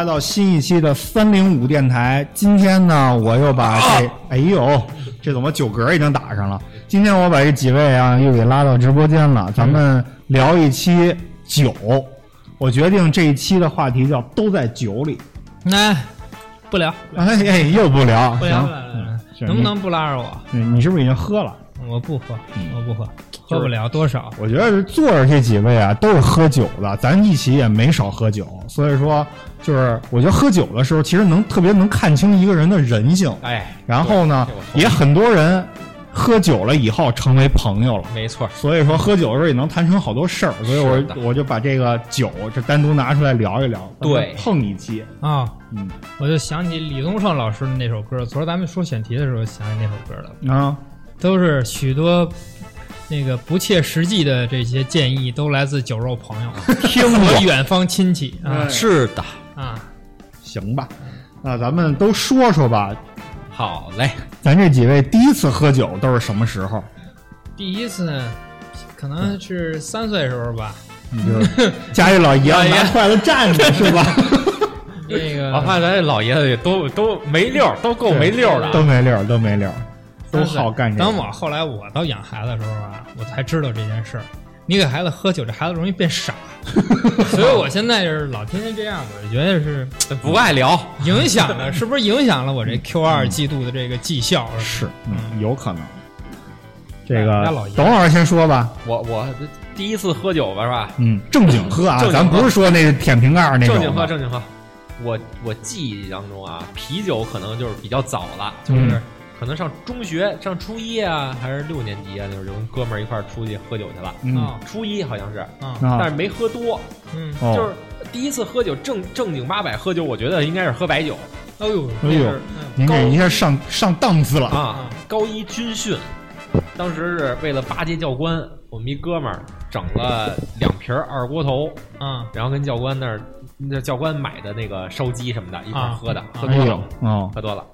来到新一期的三零五电台。今天呢，我又把这，哎呦，这怎么酒嗝已经打上了？今天我把这几位啊又给拉到直播间了，咱们聊一期酒。我决定这一期的话题叫“都在酒里那、不聊，”。哎哎，又不聊，不聊能不能不拉着我？你你是不是已经喝了？我不喝，嗯。我不喝，喝不了多少。我觉得坐着这几位啊，都是喝酒的，咱一起也没少喝酒，所以说就是我觉得喝酒的时候，其实能特别能看清一个人的人性。哎，然后呢也很多人喝酒了以后成为朋友了。没错，所以说喝酒的时候也能谈成好多事儿，所以我我就把这个酒这单独拿出来聊一聊，对。碰一期，啊、嗯。我就想起李宗盛老师的那首歌，昨儿咱们说选题的时候想起那首歌了，啊，都是许多那个不切实际的这些建议，都来自酒肉朋友，听和远方亲戚啊。是的，啊，行吧，那咱们都说说吧，好嘞，咱这几位第一次喝酒都是什么时候？第一次呢，可能是三岁时候吧，你就家里老爷子拿筷子站着 是吧？那个我看咱这老爷子也都都没溜，都够没溜的。都没溜，都没溜儿，都好干这个。等我后来我到养孩子的时候啊，我才知道这件事儿。你给孩子喝酒，这孩子容易变傻，所以我现在就是老天天这样，我就觉得是不爱聊，影响了，是不是影响了我这 Q 二季度的这个绩效？是，嗯，有可能。这个家老爷子董老师先说吧，我我第一次喝酒吧是吧？嗯，正经 喝啊，喝咱不是说那个舔瓶盖儿那种，正经喝，正经喝。我我记忆当中啊，啤酒可能就是比较早了，就是嗯可能上中学上初一啊，还是六年级啊，那会儿就跟哥们儿一块儿出去喝酒去了。嗯。啊初一好像是，但是没喝多，嗯，哦。就是第一次喝酒正正经八百喝酒，我觉得应该是喝白酒。哎呦，哎呦嗯您这一下上上档次了，啊。高一军训，当时是为了巴结教官，我们一哥们儿整了两瓶二锅头，啊。然后跟教官那儿，那教官买的那个烧鸡什么的，一块儿啊。喝的，喝多了，，哦，喝多了，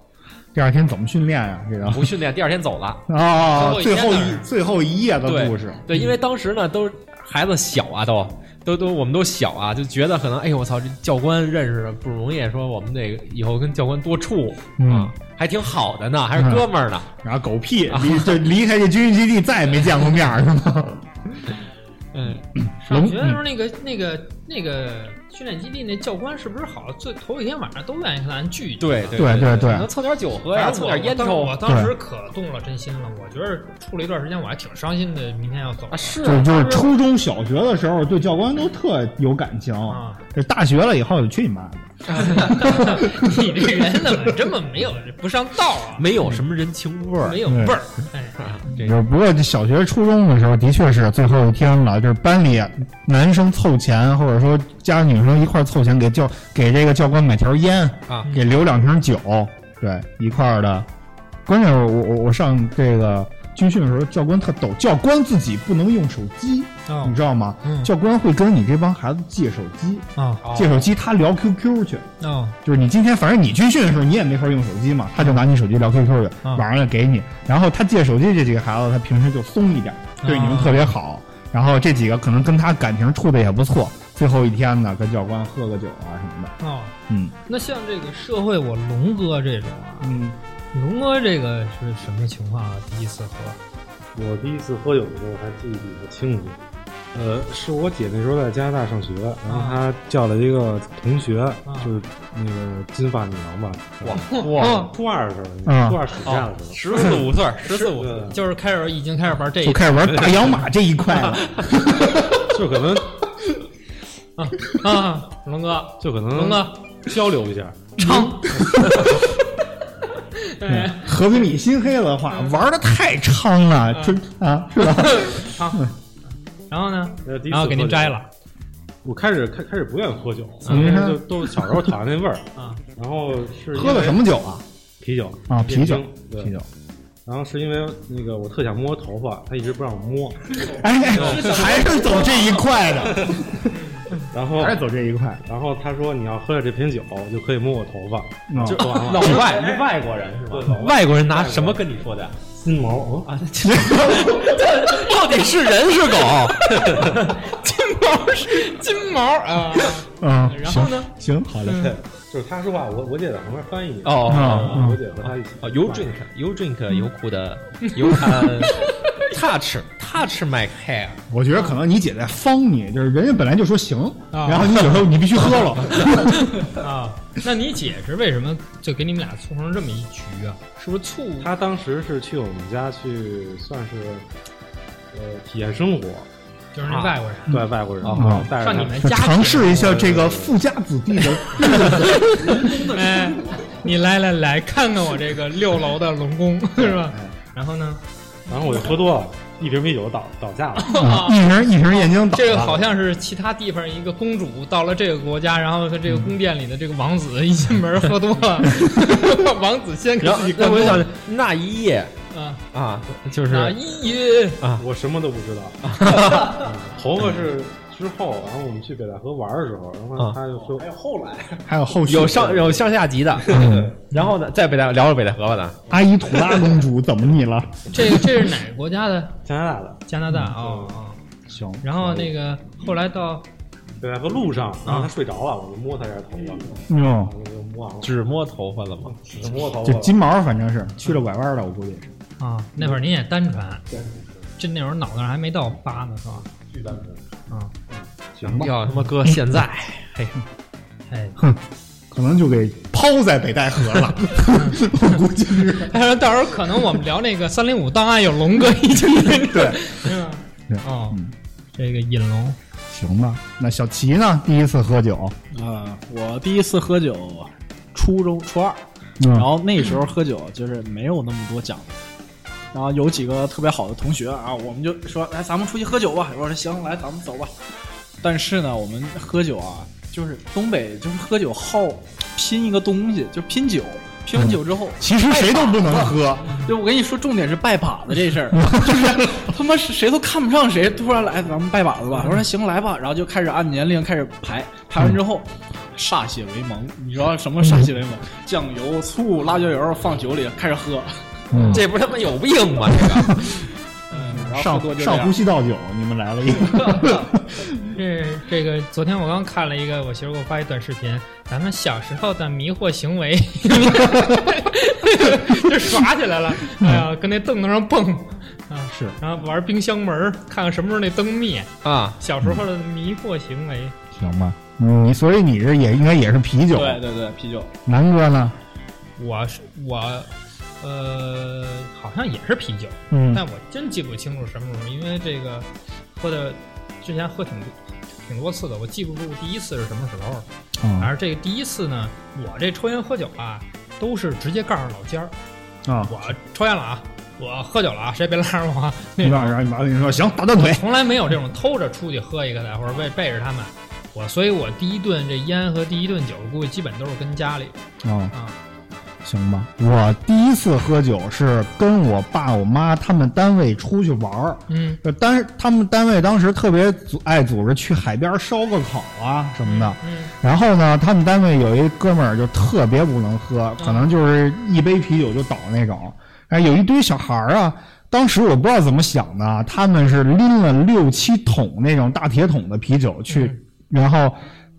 第二天怎么训练呀？这个。不训练，第二天走了。啊，最后一最后一夜的故事，对，因为当时呢都孩子小啊，都。都都我们都小啊，就觉得可能哎呦我操，这教官认识的不容易，说我们得以后跟教官多处嗯。啊，还挺好的呢，还是哥们儿呢。然后狗屁离就离开这军训基地再也没见过面儿是吗？嗯，上学的时候那个那个那个训练基地那教官是不是好？最头一天晚上都愿意跟咱聚一聚。对对对对能凑点酒喝呀，反正我凑点烟抽我当时可动了真心了，我觉得处了一段时间，我还挺伤心的。明天要走啊，是就就是初中小学的时候对教官都特有感情，啊，这大学了以后就去你妈的！你这人怎么这么没有不上道啊？没有什么人情味儿没。有味儿，哎，这就是不过这小学、初中的时候，的确是最后一天了，就是班里男生凑钱，或者说加女生一块儿凑钱给教给这个教官买条烟，啊给留两瓶酒，对，一块儿的。关键是我我我上这个军训的时候，教官特逗，教官自己不能用手机，哦你知道吗？嗯教官会跟你这帮孩子借手机，啊哦借手机他聊 QQ 去。哦就是你今天反正你军训的时候你也没法用手机嘛，他就拿你手机聊 QQ 去，啊晚上就给你。然后他借手机这几个孩子，他平时就松一点，对你们特别好。然后这几个可能跟他感情处的也不错，最后一天呢跟教官喝个酒啊什么的。哦，嗯那像这个社会我龙哥这种啊，嗯，龙哥这个是什么情况啊？第一次喝。我第一次喝酒的时候还记忆比较清楚，呃，是我姐那时候在加拿大上学，然后她叫了一个同学，就是那个金发女郎吧，哇哇哦。初二的时候，嗯。初二暑假的时候，十四五岁，十四五岁，就是开始已经开始玩这一就开始玩大洋马这一块了。就可能啊，龙哥，就可能龙哥，交流一下，唱，嗯和平你心黑的话，玩的太猖了，真啊是吧？好，然后呢？然后给您摘了。我开始开开始不愿意喝酒，嗯。因为就都小时候讨厌那味儿。啊，然后是喝的什么酒啊？啤酒。啊，啤酒啤酒。然后是因为那个我特想摸头发，他一直不让我摸，哎，哎还是走这一块的，然后还是走这一块。然后他说你要喝了这瓶酒就可以摸我头发，嗯就完了。老外，外国人是吧？外国人拿什么跟你说的？金毛啊，这到底是人是狗？金毛是金毛啊，嗯，然后呢？行，好嘞。就是他说话，我我姐在旁边翻译。哦啊我姐和他一起。哦，You drink, you drink，有苦的，You can touch, touch my hair。我觉得可能你姐在方你，就是人家本来就说行，啊然后你有时候你必须喝了。啊，那你姐是为什么就给你们俩促成这么一局啊？是不是促？她当时是去我们家去，算是呃体验生活，就是那外国人，对外国人，啊带你们家尝试一下这个富家子弟的，哎，你来来来看看我这个六楼的龙宫是吧？然后呢，然后我就喝多了，一瓶啤酒倒 倒下了。啊一瓶一瓶燕京倒了这个好像是其他地方一个公主到了这个国家，然后和这个宫殿里的这个王子一进门喝多了，王子先给然后自己灌多那我就想，那一夜啊啊，就是啊一约我什么都不知道。头发是之后，然后我们去北戴河玩的时候，然后他就说：“还有，后来还有后续有上有上下集的。然后呢，在北戴聊聊北戴河吧，咱阿依土拉公主怎么你了？这个这是哪个国家的？加拿大的加拿大哦哦。行，然后那个后来到北戴河路上，然后他睡着了，我就摸他一下头发，哟，然后就摸完了，只摸头发了吗？只摸头发。就金毛反正是去了拐弯的，我估计是。啊，那会儿您也单传，这那会儿脑袋上还没到八呢，是吧？巨单纯。啊，行吧，要他妈搁现在，嘿，哎，可能就给抛在北戴河了，我估计是。他说到时候可能我们聊那个三零五档案有龙哥一起，对，嗯，这个引龙，行吧，那小齐呢？第一次喝酒，啊、我第一次喝酒，初中初二，嗯然后那时候喝酒就是没有那么多讲究，然后有几个特别好的同学啊，我们就说来咱们出去喝酒吧，我说行，来咱们走吧。但是呢，我们喝酒啊，就是东北就是喝酒好拼一个东西，就拼酒。拼完酒之后，其实谁都不能喝，就我跟你说，重点是拜把子这事儿，就是他妈是谁都看不上谁，突然来咱们拜把子吧。我说行来吧，然后就开始按年龄开始排，排完之后歃血为盟，你知道什么歃血为盟？酱油、醋、辣椒油放酒里开始喝，嗯这不是他妈有病吗？这个 上上呼样。吸道酒，你们来了一个，这这个昨天我刚看了一个，我媳妇给我发一短视频，咱们小时候的迷惑行为，就耍起来了，哎呀，跟那凳子上蹦啊，是然后玩冰箱门，看看什么时候那灯灭，啊，小时候的迷惑行为。行吧？你所以你这也应该也是啤酒，对对对，啤酒。南哥呢？我是我，呃，好像也是啤酒，嗯但我真记不清楚什么时候，因为这个喝的之前喝挺多挺多次的，我记不住第一次是什么时候。反啊正这个第一次呢，我这抽烟喝酒啊，都是直接告诉老尖儿，啊！我抽烟了啊，我喝酒了啊，谁别拦着我啊。那种你爸让你爸跟你说行，打断腿，从来没有这种偷着出去喝一个的，或者背背着他们。我所以，我第一顿这烟和第一顿酒，估计基本都是跟家里啊，啊。行吧。我第一次喝酒是跟我爸我妈他们单位出去玩儿，嗯就单他们单位当时特别组爱组织去海边烧个烤啊什么的。嗯然后呢，他们单位有一哥们儿就特别不能喝，可能就是一杯啤酒就倒那种。哎，有一堆小孩儿啊，当时我不知道怎么想的，他们是拎了六七桶那种大铁桶的啤酒去，然后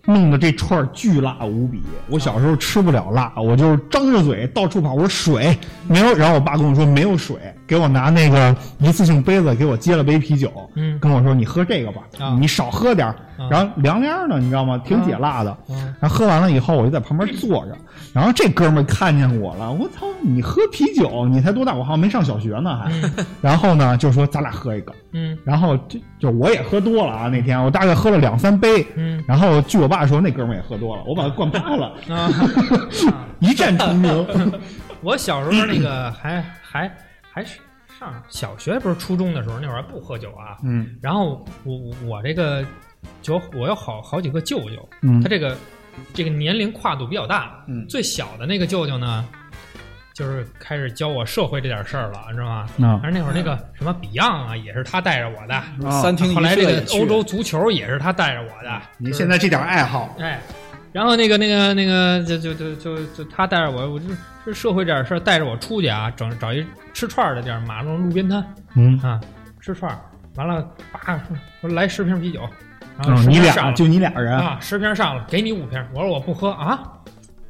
弄得这串巨辣无比。我小时候吃不了辣，我就张着嘴到处跑，我说水没有，然后我爸跟我说没有水，给我拿那个一次性杯子给我接了杯啤酒，嗯跟我说你喝这个吧，啊你少喝点儿啊然后凉凉的，你知道吗？挺解辣的。嗯然后喝完了以后，我就在旁边坐着。然后这哥们儿看见我了，我操，你喝啤酒？你才多大？我好像没上小学呢还。然后呢，就说咱俩喝一个。嗯然后就就我也喝多了啊，那天我大概喝了两三杯。嗯然后据我爸说，那哥们儿也喝多了，我把他灌趴了，啊。一战成名。我小时候那个还还还是上小学，不是初中的时候，那会儿还不喝酒啊。嗯然后我我我这个就我有好好几个舅舅，嗯。他这个这个年龄跨度比较大。嗯。最小的那个舅舅呢，就是开始教我社会这点事儿了，你知道吗？啊。而那会儿那个什么 Beyond 啊，也是他带着我的。啊。三厅一后来这个也去欧洲足球也是他带着我的。你现在这点爱好，哎，然后那个那个那个就就就就就他带着我，我就是社会这点事儿，带着我出去啊，整找一吃串儿的地儿，马路路边摊。嗯，啊，吃串儿，完了，叭，说来十瓶啤酒，然后嗯，你俩就你俩人，啊，十瓶上了，给你五瓶。我说我不喝啊，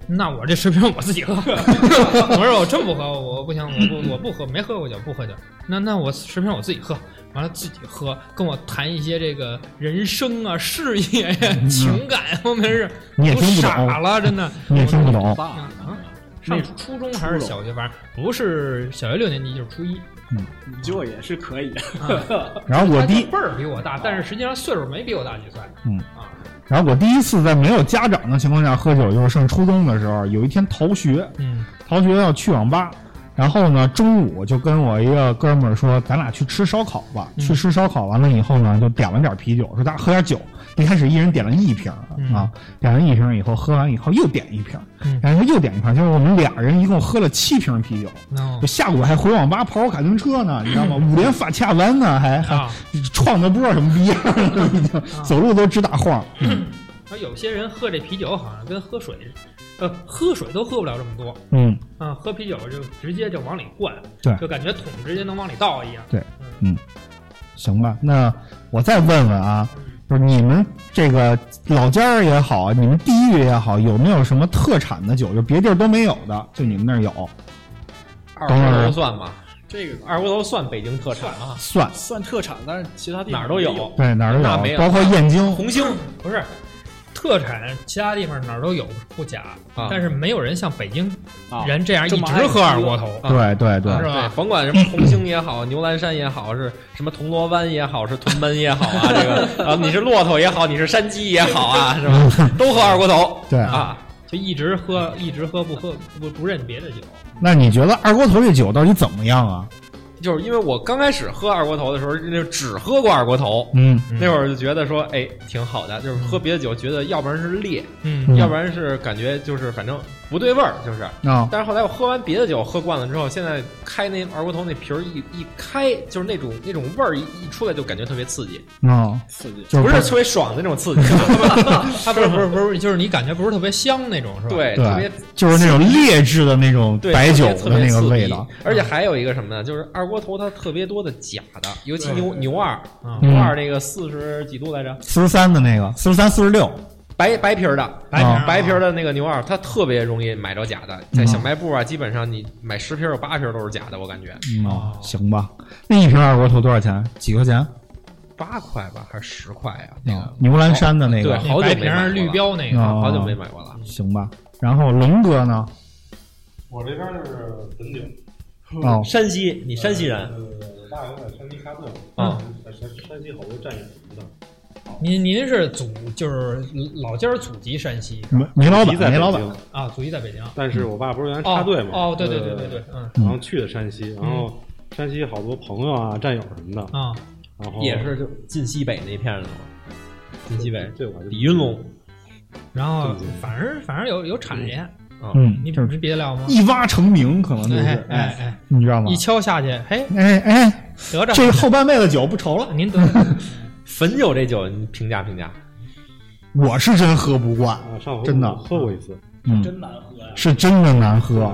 那我这十瓶我自己喝。我说我真不喝，我不行，我不我不喝，没喝过酒，不喝酒。那那我十瓶我自己喝，完了自己喝，跟我谈一些这个人生啊、事业呀、情感方面事，都你也听不懂傻了，真的。你也听不懂。上初中还是小学，反正不是小学六年级就是初一。你舅也是可以的。然后我第一，辈儿比我大，但是实际上岁数没比我大几岁。嗯啊，然后我第一次在没有家长的情况下喝酒，就是上初中的时候，有一天逃学，嗯逃学要去网吧，然后呢，中午就跟我一个哥们儿说，咱俩去吃烧烤吧。嗯去吃烧烤完了以后呢，就点了点啤酒，说咱俩喝点酒。一开始一人点了一瓶啊，点了一瓶儿以后，喝完以后又点一瓶然后又点一瓶儿，就是我们俩人一共喝了七瓶啤酒。下午还回网吧跑卡丁车呢，你知道吗？五连发卡弯呢，还还啊，创的波什么逼样已经走路都直打晃。而有些人喝这啤酒好像跟喝水，呃，喝水都喝不了这么多嗯，啊，喝啤酒就直接就往里灌，对。就感觉桶直接能往里倒一样。对嗯，行吧，那我再问问啊，就是你们这个老家儿也好，你们地域也好，有没有什么特产的酒，就别地儿都没有的，就你们那儿有？二锅头算吗？这个二锅头算北京特产啊，算，算特产，但是其他地方哪儿都有。对，哪儿都有包括燕京。红星不是。特产其他地方哪儿都有不假，啊但是没有人像北京啊人这样一这么爱直喝二锅头。啊对对对是，吧，甭管什么红星也好，牛栏山也好，是什么铜锣湾也好，是屯门也好啊，这个啊，你是骆驼也好，你是山鸡也好啊，是吧？都喝二锅头 对啊。就一直喝，一直喝，不喝不不认别的酒。那你觉得二锅头这酒到底怎么样啊？就是因为我刚开始喝二锅头的时候，那只喝过二锅头，嗯。那会儿就觉得说，哎，挺好的。就是喝别的酒，觉得要不然是烈，嗯嗯。要不然是感觉就是反正不对味儿，就是。啊，但是后来我喝完别的酒，喝惯了之后，现在开那二锅头那瓶儿一一开，就是那种那种味儿一一出来，就感觉特别刺激，啊，刺激。就是不是特别爽的那种刺激，它不是不是 不是，就是你感觉不是特别香那种，是吧？对，特别就是那种劣质的那种白酒特的那个味道。而且还有一个什么呢？就是二锅头它特别多的假的，尤其牛牛二，啊牛二那个四十几度来着，四十三的那个，四十三、四十六，白白皮儿的，白皮儿啊白皮儿的那个牛二，它特别容易买着假的，在小卖部啊，基本上你买十瓶有八瓶都是假的，我感觉嗯哦，行吧。那一瓶二锅头多少钱？几块钱？八块吧，还是十块呀？那啊个，牛栏山的那个，对好久白瓶儿没买绿标那个，啊好久没买过了。行吧。然后龙哥呢？我这边就是汾酒，哦，山西，你山西人呃，我爸有在山西沙特，啊？在山山西好多战友什么的。您您是祖就是老家儿祖籍山西煤煤老板，在煤老板，啊，祖籍在北京。但是我爸不是原来哦插队嘛？哦，对对对呃对对，嗯然后去的山西，然后山西好多朋友啊、战友什么的，啊，然后也是就晋西北那片儿的嘛？晋西北，这我就嗯李云龙然后对对反正反正有有产业，啊，嗯，你就是你别的料吗？一挖成名，可能就是哎哎哎，你知道吗一？敲下去，嘿，哎哎，得着这后半辈子酒不愁了。您得着 汾酒这酒，你评价评价？我是真喝不惯，啊，上回真的喝过一次，嗯，真难喝呀！是真的难喝。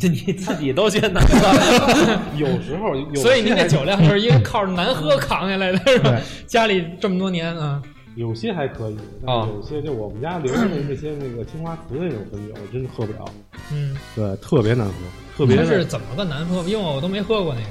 这你自己都觉得难喝，有时候，所以您这酒量就是因为靠着难喝扛下来的，是吧？家里这么多年啊，有些还可以，但是有些就我们家留着的那些那个青花瓷那种汾酒，我真喝不了，嗯，对，特别难喝，特别是怎么个难喝？因为我都没喝过那个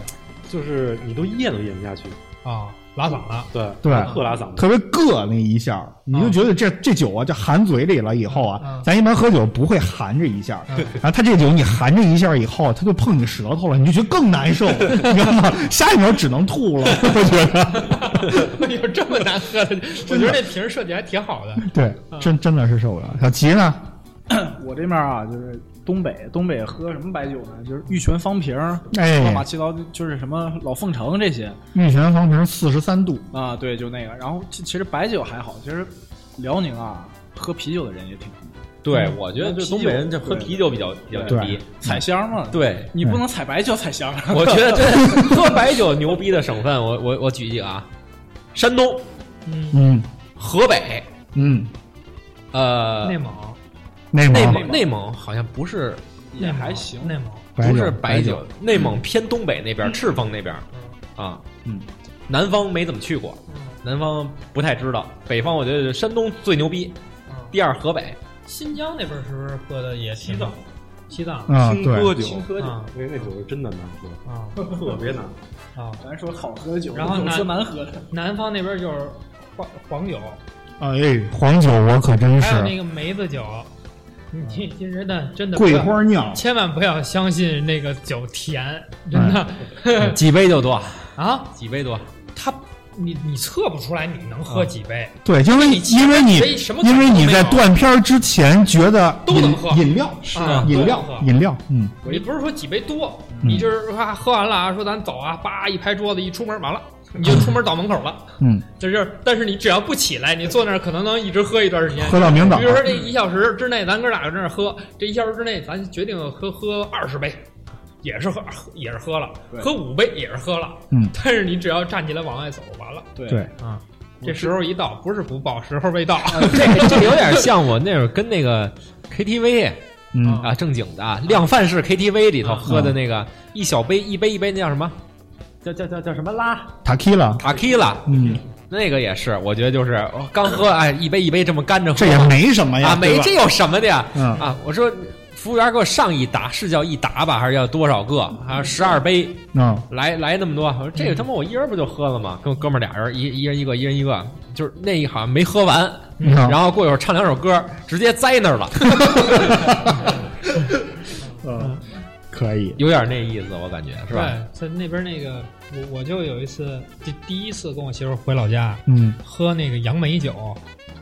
就是你都咽都咽不下去，啊，拉嗓子。对对特拉嗓子，特别硌那一下，你就觉得这这酒啊，就含嘴里了以后啊嗯，咱一般喝酒不会含着一下，嗯然后他这酒你含着一下以后，他就碰你舌头了，你就觉得更难受，你知道吗？下一秒只能吐了，我觉得。有这么难喝的？我觉得这瓶设计还挺好的。对，真真的是受不了。小齐呢？我这面啊，就是东北，东北喝什么白酒呢？就是玉泉方瓶，哎。乱八七糟，就是什么老凤城这些。玉泉方瓶四十三度，啊，对，就那个。然后其其实白酒还好，其实辽宁啊，喝啤酒的人也挺多，对嗯，我觉得就东北人这喝啤酒比较比较牛对逼。采香嘛。，对，你不能采白酒采香。我觉得这喝白酒牛逼的省份，我我我举几个啊，山东、嗯，嗯。河北、嗯。呃，内蒙，内蒙内蒙内蒙好像不是也还行。内蒙，不是白白酒，内蒙偏东北那边，赤峰那边啊，嗯，南方没怎么去过，南方不太知道，北方我觉得山东最牛逼，嗯第二河北，新疆那边是不是喝的也挺西藏？西藏啊，对，青稞酒，青稞酒，啊那那酒是真的难喝，啊特别难喝。啊，咱说好喝的酒，然后难喝的。南方那边就是黄黄酒，哎，黄酒我可真是还有那个梅子酒，你你你真的真的桂花酿，千万不要相信那个酒甜，真的、几杯就多，啊！几杯多，它你你测不出来你能喝几杯，对，因为你因为你什么因为你在断片儿之前觉得都能喝饮料啊饮料喝饮料，嗯，你不是说几杯多，嗯你就是啊喝完了啊，说咱走啊，叭一拍桌子一出门完了。你就出门倒门口了，嗯，就是，但是你只要不起来，你坐那儿可能能一直喝一段时间，喝到明早。比如说这一小时之内，咱哥俩在那儿喝，这一小时之内，咱决定喝喝二十杯，也是喝也是喝了，喝五杯也是喝了，嗯，但是你只要站起来往外走，完了对对，啊，这时候一到，不是不报，时候未到，这 这有点像我那会儿跟那个 KTV 嗯啊正经的啊量贩式 KTV 里头喝的那个一小杯一杯一杯，那叫什么？叫叫叫叫什么拉？塔 q 了，塔 q 拉，嗯，那个也是，我觉得就是我刚喝，哎，一杯一杯这么干着喝，这也没什么呀，啊，对吧？没这有什么的呀？嗯。啊，我说服务员给我上一打，是叫一打吧，还是要多少个？还有十二杯，嗯，来来那么多。我说这个他妈我一人不就喝了吗？跟我哥们儿俩人，一一人一个，一人一个，就是那一好像没喝完，嗯。然后过一会儿唱两首歌，直接栽那儿了，嗯，可以，有点那意思，我感觉是吧？对，在那边那个，我我就有一次，第第一次跟我媳妇回老家，嗯。喝那个杨梅酒，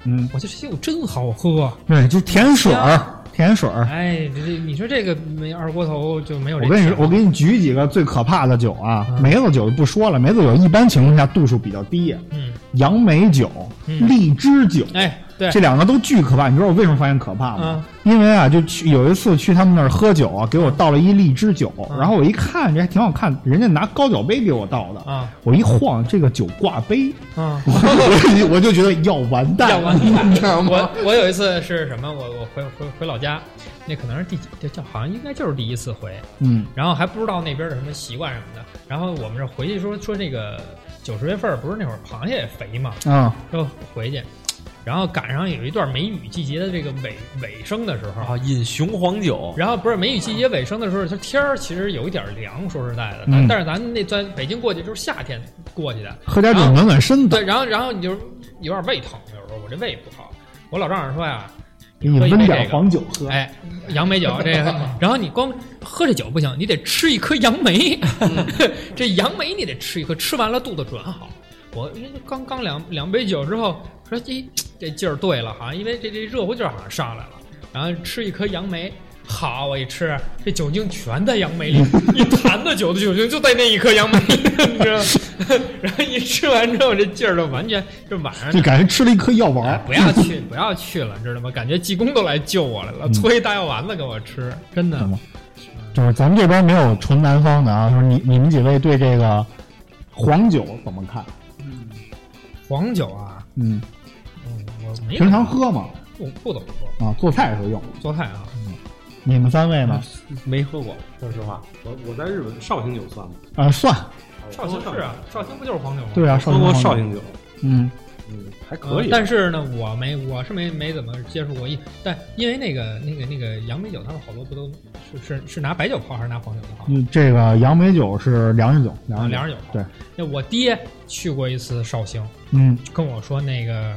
嗯，我觉得这酒真好喝。对，就甜水儿，甜水儿。哎，这这你说这个没二锅头就没有这甜我跟你说，我给你举几个最可怕的酒啊，嗯。梅子酒就不说了，梅子酒一般情况下度数比较低，嗯，杨梅酒、嗯。荔枝酒，哎，对，这两个都巨可怕。你知道我为什么发现可怕吗？嗯因为啊，就去有一次去他们那儿喝酒啊，给我倒了一荔枝酒，嗯然后我一看这还挺好看，人家拿高脚杯给我倒的，啊我一晃这个酒挂杯，啊，我 我就觉得要完蛋，要完蛋你知道吗？我我有一次是什么？我我回回回老家，那可能是第几？这叫好像应该就是第一次回，嗯然后还不知道那边的什么习惯什么的。然后我们这回去说说这个九十月份不是那会儿螃蟹也肥嘛，啊说回去，然后赶上有一段梅雨季节的这个尾尾声的时候，啊，饮雄黄酒，然后不是梅雨季节尾声的时候，它天儿其实有一点凉，说实在的，嗯。但是咱那在北京过去就是夏天过去的，喝点酒暖暖身子。对，，然后然后你就有点胃疼，有时候我这胃不好，我老丈人说呀，给你喝一杯这温点个黄酒喝。哎，杨梅酒这个，然后你光喝这酒不行，你得吃一颗杨梅，这杨梅你得吃一颗，吃完了肚子准好。我因为刚刚两两杯酒之后，说这这劲儿对了，好像因为这这热乎劲儿好像上来了，然后吃一颗杨梅。好，我一吃，这酒精全在杨梅里，一坛子酒的酒精就在那一颗杨梅里，你知道吗？然后一吃完之后，这劲儿就完全就晚上就感觉吃了一颗药丸儿，不要去，不要去了，知道吗？感觉济公都来救我来了，搓一大药丸子给我吃，真的嗯。就是咱们这边没有纯南方的啊，就是你你们几位对这个黄酒怎么看？黄酒啊，嗯，没平常喝吗？不不怎么喝，啊，做菜时候用。做菜啊，你们三位呢？没喝过，说实话，我我在日本绍兴酒算吗？啊，算，绍兴是啊，绍兴不就是黄酒吗？对啊，喝过绍兴酒，嗯嗯，还呃可以。但是呢，我没，我是没没怎么接触过一，但因为那个那个那个杨梅酒，他们好多不都是是是拿白酒泡还是拿黄酒泡？嗯，这个杨梅酒是粮食酒，粮啊，食粮食酒。对，那我爹去过一次绍兴，嗯，跟我说那个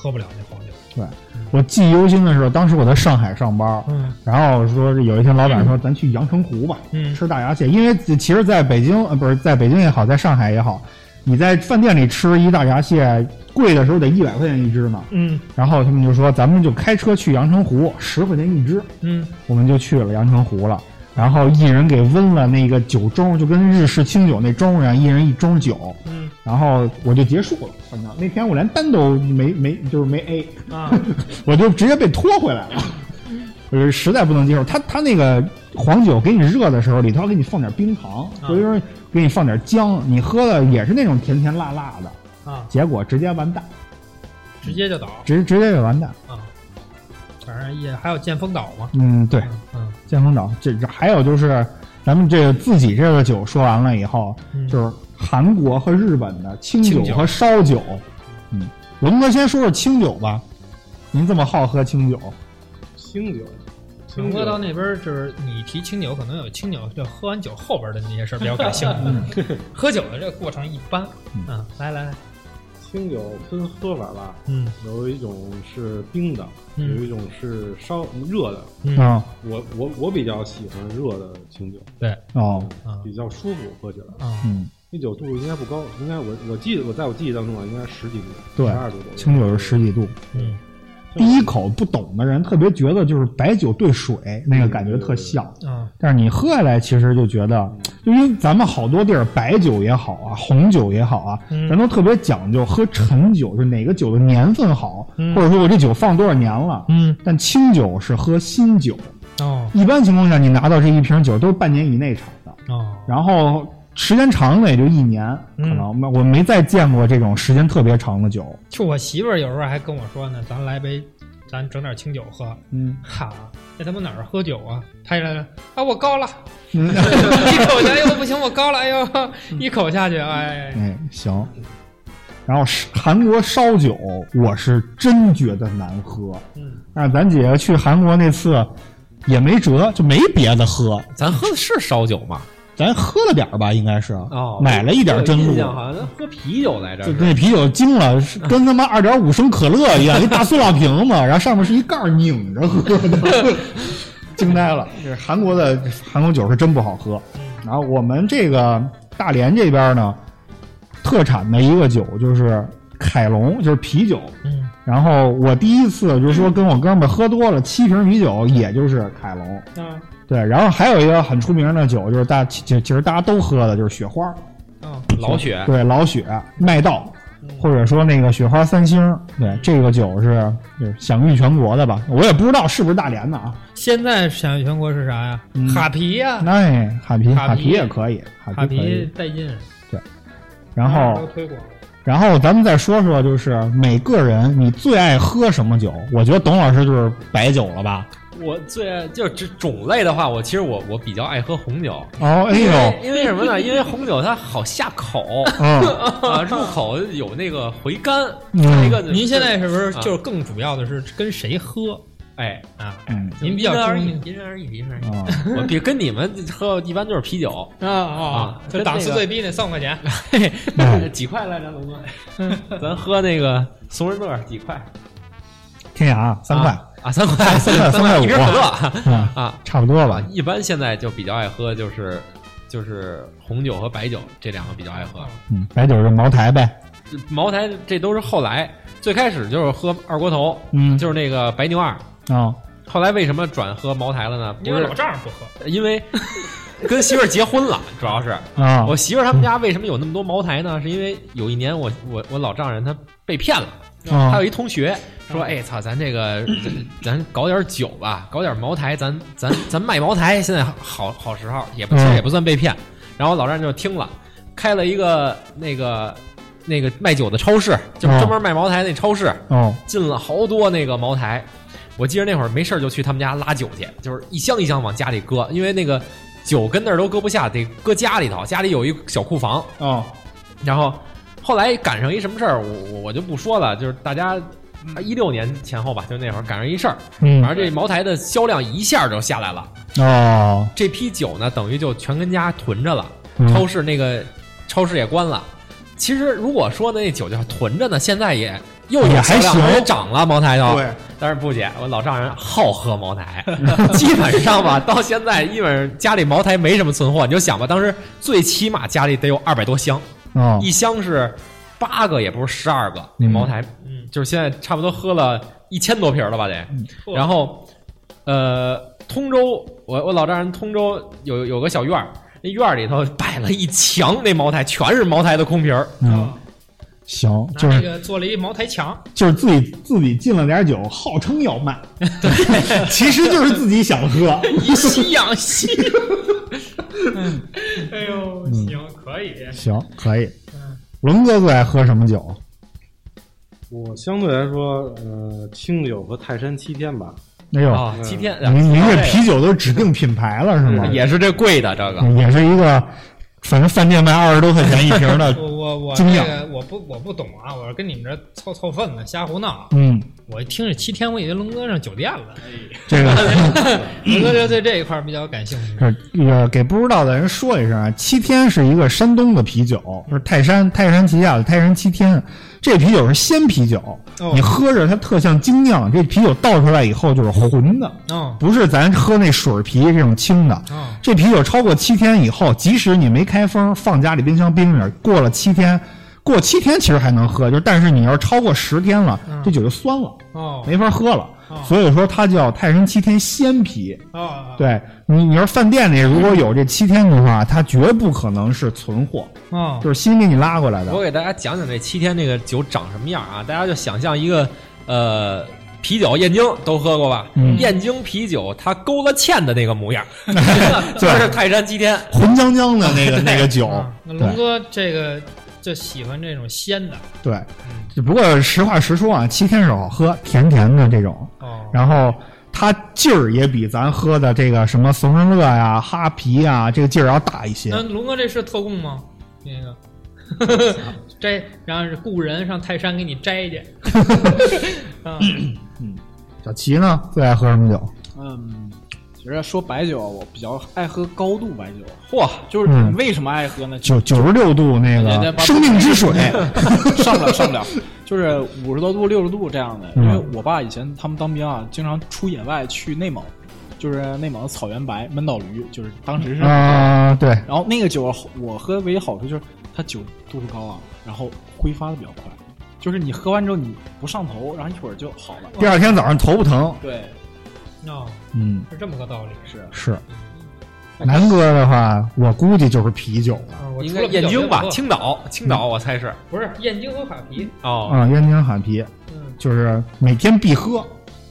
喝不了那黄酒。对。我记忆犹新的时候，当时我在上海上班，嗯然后说有一天老板说咱去阳澄湖吧，嗯吃大闸蟹，因为其实在北京呃不是在北京也好，在上海也好，你在饭店里吃一大闸蟹，贵的时候得一百块钱一只呢。嗯然后他们就说咱们就开车去阳澄湖，十块钱一只，嗯我们就去了阳澄湖了。然后一人给温了那个酒盅，就跟日式清酒那盅一样，一人一盅酒。嗯。然后我就结束了，反正那天我连单都没没就是没 A，啊，我就直接被拖回来了。我就实在不能接受，他他那个黄酒给你热的时候，里头给你放点冰糖，所以说给你放点姜，你喝的也是那种甜甜辣辣的，啊，结果直接完蛋，直接就倒。直直接就完蛋。啊！反正也还有剑风岛嘛。嗯，对，嗯剑锋岛。这这还有就是，咱们这个自己这个酒说完了以后，嗯，就是韩国和日本的清酒和烧酒。嗯，龙哥先说说清酒吧。您这么好喝清酒，清酒，龙哥到，那边就是你提清酒，可能有清酒，就喝完酒后边的那些事儿比较感兴趣。喝酒的这个过程一般。嗯，来来来，清酒分喝法吧，嗯。有一种是冰的，有嗯一种是烧热的。嗯。啊。我我我比较喜欢热的清酒，对。哦，啊。比较舒服，喝起来。啊。嗯，那酒度应该不高，应该我我记得我在我记忆当中啊，应该十几度，对十二度左右。清酒是十几度。嗯第一口不懂的人特别觉得就是白酒兑水那个感觉特像，嗯但是你喝下来其实就觉得，就因为咱们好多地儿白酒也好啊，红酒也好啊，嗯咱都特别讲究喝陈酒，就哪个酒的年份好，嗯或者说我这酒放多少年了。嗯但清酒是喝新酒，哦一般情况下你拿到这一瓶酒都是半年以内产的，哦然后时间长了也就一年，可嗯能我没再见过这种时间特别长的酒。就我媳妇儿有时候还跟我说呢，咱来杯，咱整点清酒喝。嗯，哈，这他妈哪儿喝酒啊？他一来了啊，我高了，嗯 一口下，去不行，我高了，哎呦，一口下去，哎，哎，行。然后韩国烧酒，我是真觉得难喝。嗯，但是咱姐姐去韩国那次也没辙，就没别的喝，咱喝的是烧酒吗？咱喝了点儿吧，应该是哦，买了一点真露好像咱喝啤酒来着就那啤酒惊了，是 跟他妈二点五升可乐一样，一大塑料瓶子，然后上面是一盖儿拧着喝的，惊呆了。这韩国的韩国酒是真不好喝。然后我们这个大连这边呢，特产的一个酒就是凯龙，就是啤酒。嗯然后我第一次就是说跟我哥们儿喝多了七瓶啤酒，也就是凯龙。啊对，然后还有一个很出名的酒，就是大其其实大家都喝的，就是雪花。嗯老雪，对，老雪、麦道，或者说那个雪花三星，对，这个酒是就是享誉全国的吧？我也不知道是不是大连的啊。现在享誉全国是啥呀？嗯哈啤呀，哎，哈啤，哈啤也可以，哈哈啤。带劲，对然后，推广。然后咱们再说说，就是每个人你最爱喝什么酒？我觉得董老师就是白酒了吧？我最爱就是这种类的话，我其实我我比较爱喝红酒，哦，哎因为呦，因为什么呢？因为红酒它好下口。嗯，啊，入口有那个回甘。嗯。再一个，您现在是不是啊。就是更主要的是跟谁喝？哎，啊？嗯您比较因人而异因人而异，因人而异。啊，我比跟你们喝一般就是啤酒，啊啊就档次最低那三块钱，嗯 几块来着，龙哥？咱喝那个松仁乐几块？天涯三块，啊，三块，三块三块五一瓶可乐嗯，啊。差不多吧。一般现在就比较爱喝，就是就是红酒和白酒这两个比较爱喝。嗯，白酒是茅台呗。茅台这都是后来，最开始就是喝二锅头，嗯，就是那个白牛二。啊，后来为什么转喝茅台了呢？不是因为老丈人不喝。因为跟媳妇儿结婚了，主要是啊，我媳妇儿他们家为什么有那么多茅台呢？是因为有一年我我我老丈人他被骗了，啊他有一同学说：“哎操，咱这个咱咱搞点酒吧，搞点茅台，咱咱咱卖茅台，现在好好时候，也不其实嗯也不算被骗。”然后老丈人就听了，开了一个那个那个卖酒的超市，就是专门卖茅台那超市，哦，进了好多那个茅台。我记得那会儿没事儿就去他们家拉酒去，就是一箱一箱往家里搁，因为那个酒跟那儿都搁不下，得搁家里头。家里有一小库房，哦，然后后来赶上一什么事儿，我我我就不说了，就是大家一六年前后吧，就那会儿赶上一事儿，嗯反，正这茅台的销量一下就下来了。哦，这批酒呢，等于就全跟家囤着了，嗯超市那个超市也关了。其实如果说，那酒就囤着呢，现在也又有也还销量，行而且涨了茅台都。对，但是不姐，我老丈人好喝茅台，基本上吧，到现在基本上家里茅台没什么存货。你就想吧，当时最起码家里得有二百多箱，哦，一箱是八个，也不是十二个。那嗯茅台，嗯，就是现在差不多喝了一千多瓶了吧得。然后，呃，通州，我我老丈人通州有有个小院儿，那院儿里头摆了一墙，那茅台全是茅台的空瓶儿。嗯，行，就是个做了一茅台墙，就是自己自己进了点酒，号称要卖，对，其实就是自己想喝。以 息养息。哎呦，行，可以。行，可以。龙哥最爱喝什么酒？我相对来说，呃，清酒和泰山七天吧，没有，啊，七天，您您这这啤酒都指定品牌了是吗？也是这贵的这个。也是一个，反正饭店卖二十多块钱一瓶的 我我我这个我不我不懂啊，我是跟你们这凑凑份子瞎胡闹。嗯，我一听这七天，我以为龙哥上酒店了。这个 龙哥就对这一块比较感兴趣。是这个给不知道的人说一声啊，七天是一个山东的啤酒，是泰山泰山旗下的泰山七天。这啤酒是鲜啤酒，哦你喝着它特像精酿。这啤酒倒出来以后就是浑的，哦不是咱喝那水啤这种清的。哦这啤酒超过七天以后，即使你没开封，放家里冰箱冰着，过了七天，过七天其实还能喝，就是但是你要是超过十天了，嗯这酒就酸了，哦没法喝了。哦所以说它叫泰山七天鲜啤。哦，对你，你要是饭店里如果有这七天的话，它绝不可能是存货，哦就是新给你拉过来的我。给大家讲讲这七天这个酒长什么样啊？大家就想象一个呃啤酒，燕京都喝过吧？嗯燕京啤酒它勾了芡的那个模样，就是泰山七天。浑浆浆的那个 那个酒龙哥这个就喜欢这种鲜的对。只不过实话实说啊，七天是好喝，甜甜的这种，哦。然后它劲儿也比咱喝的这个什么怂人乐呀、哈啤呀，这个劲儿要大一些那。龙哥这是特供吗？那个 摘，然后是雇人上泰山给你摘去。嗯，小齐呢，最爱喝什么酒？嗯，其实说白酒，我比较爱喝高度白酒。嚯，就是你为什么爱喝呢？九九十六度那个生命之水，上不了，上不了，就是五十多度、六十度这样的。嗯因为我爸以前他们当兵啊，经常出野外去内蒙，就是内蒙的草原白闷倒驴，就是当时是。啊，对，然后那个酒我喝唯一好处就是它酒度数高啊，然后挥发的比较快，就是你喝完之后你不上头，然后一会儿就好了。第二天早上头不疼。对，哦，嗯，是这么个道理。是是。南哥的话，我估计就是啤酒了。啊，我应该除了燕京吧？青岛，青岛我猜是不是燕京和哈啤。哦。啊，燕京哈啤嗯，就是每天必喝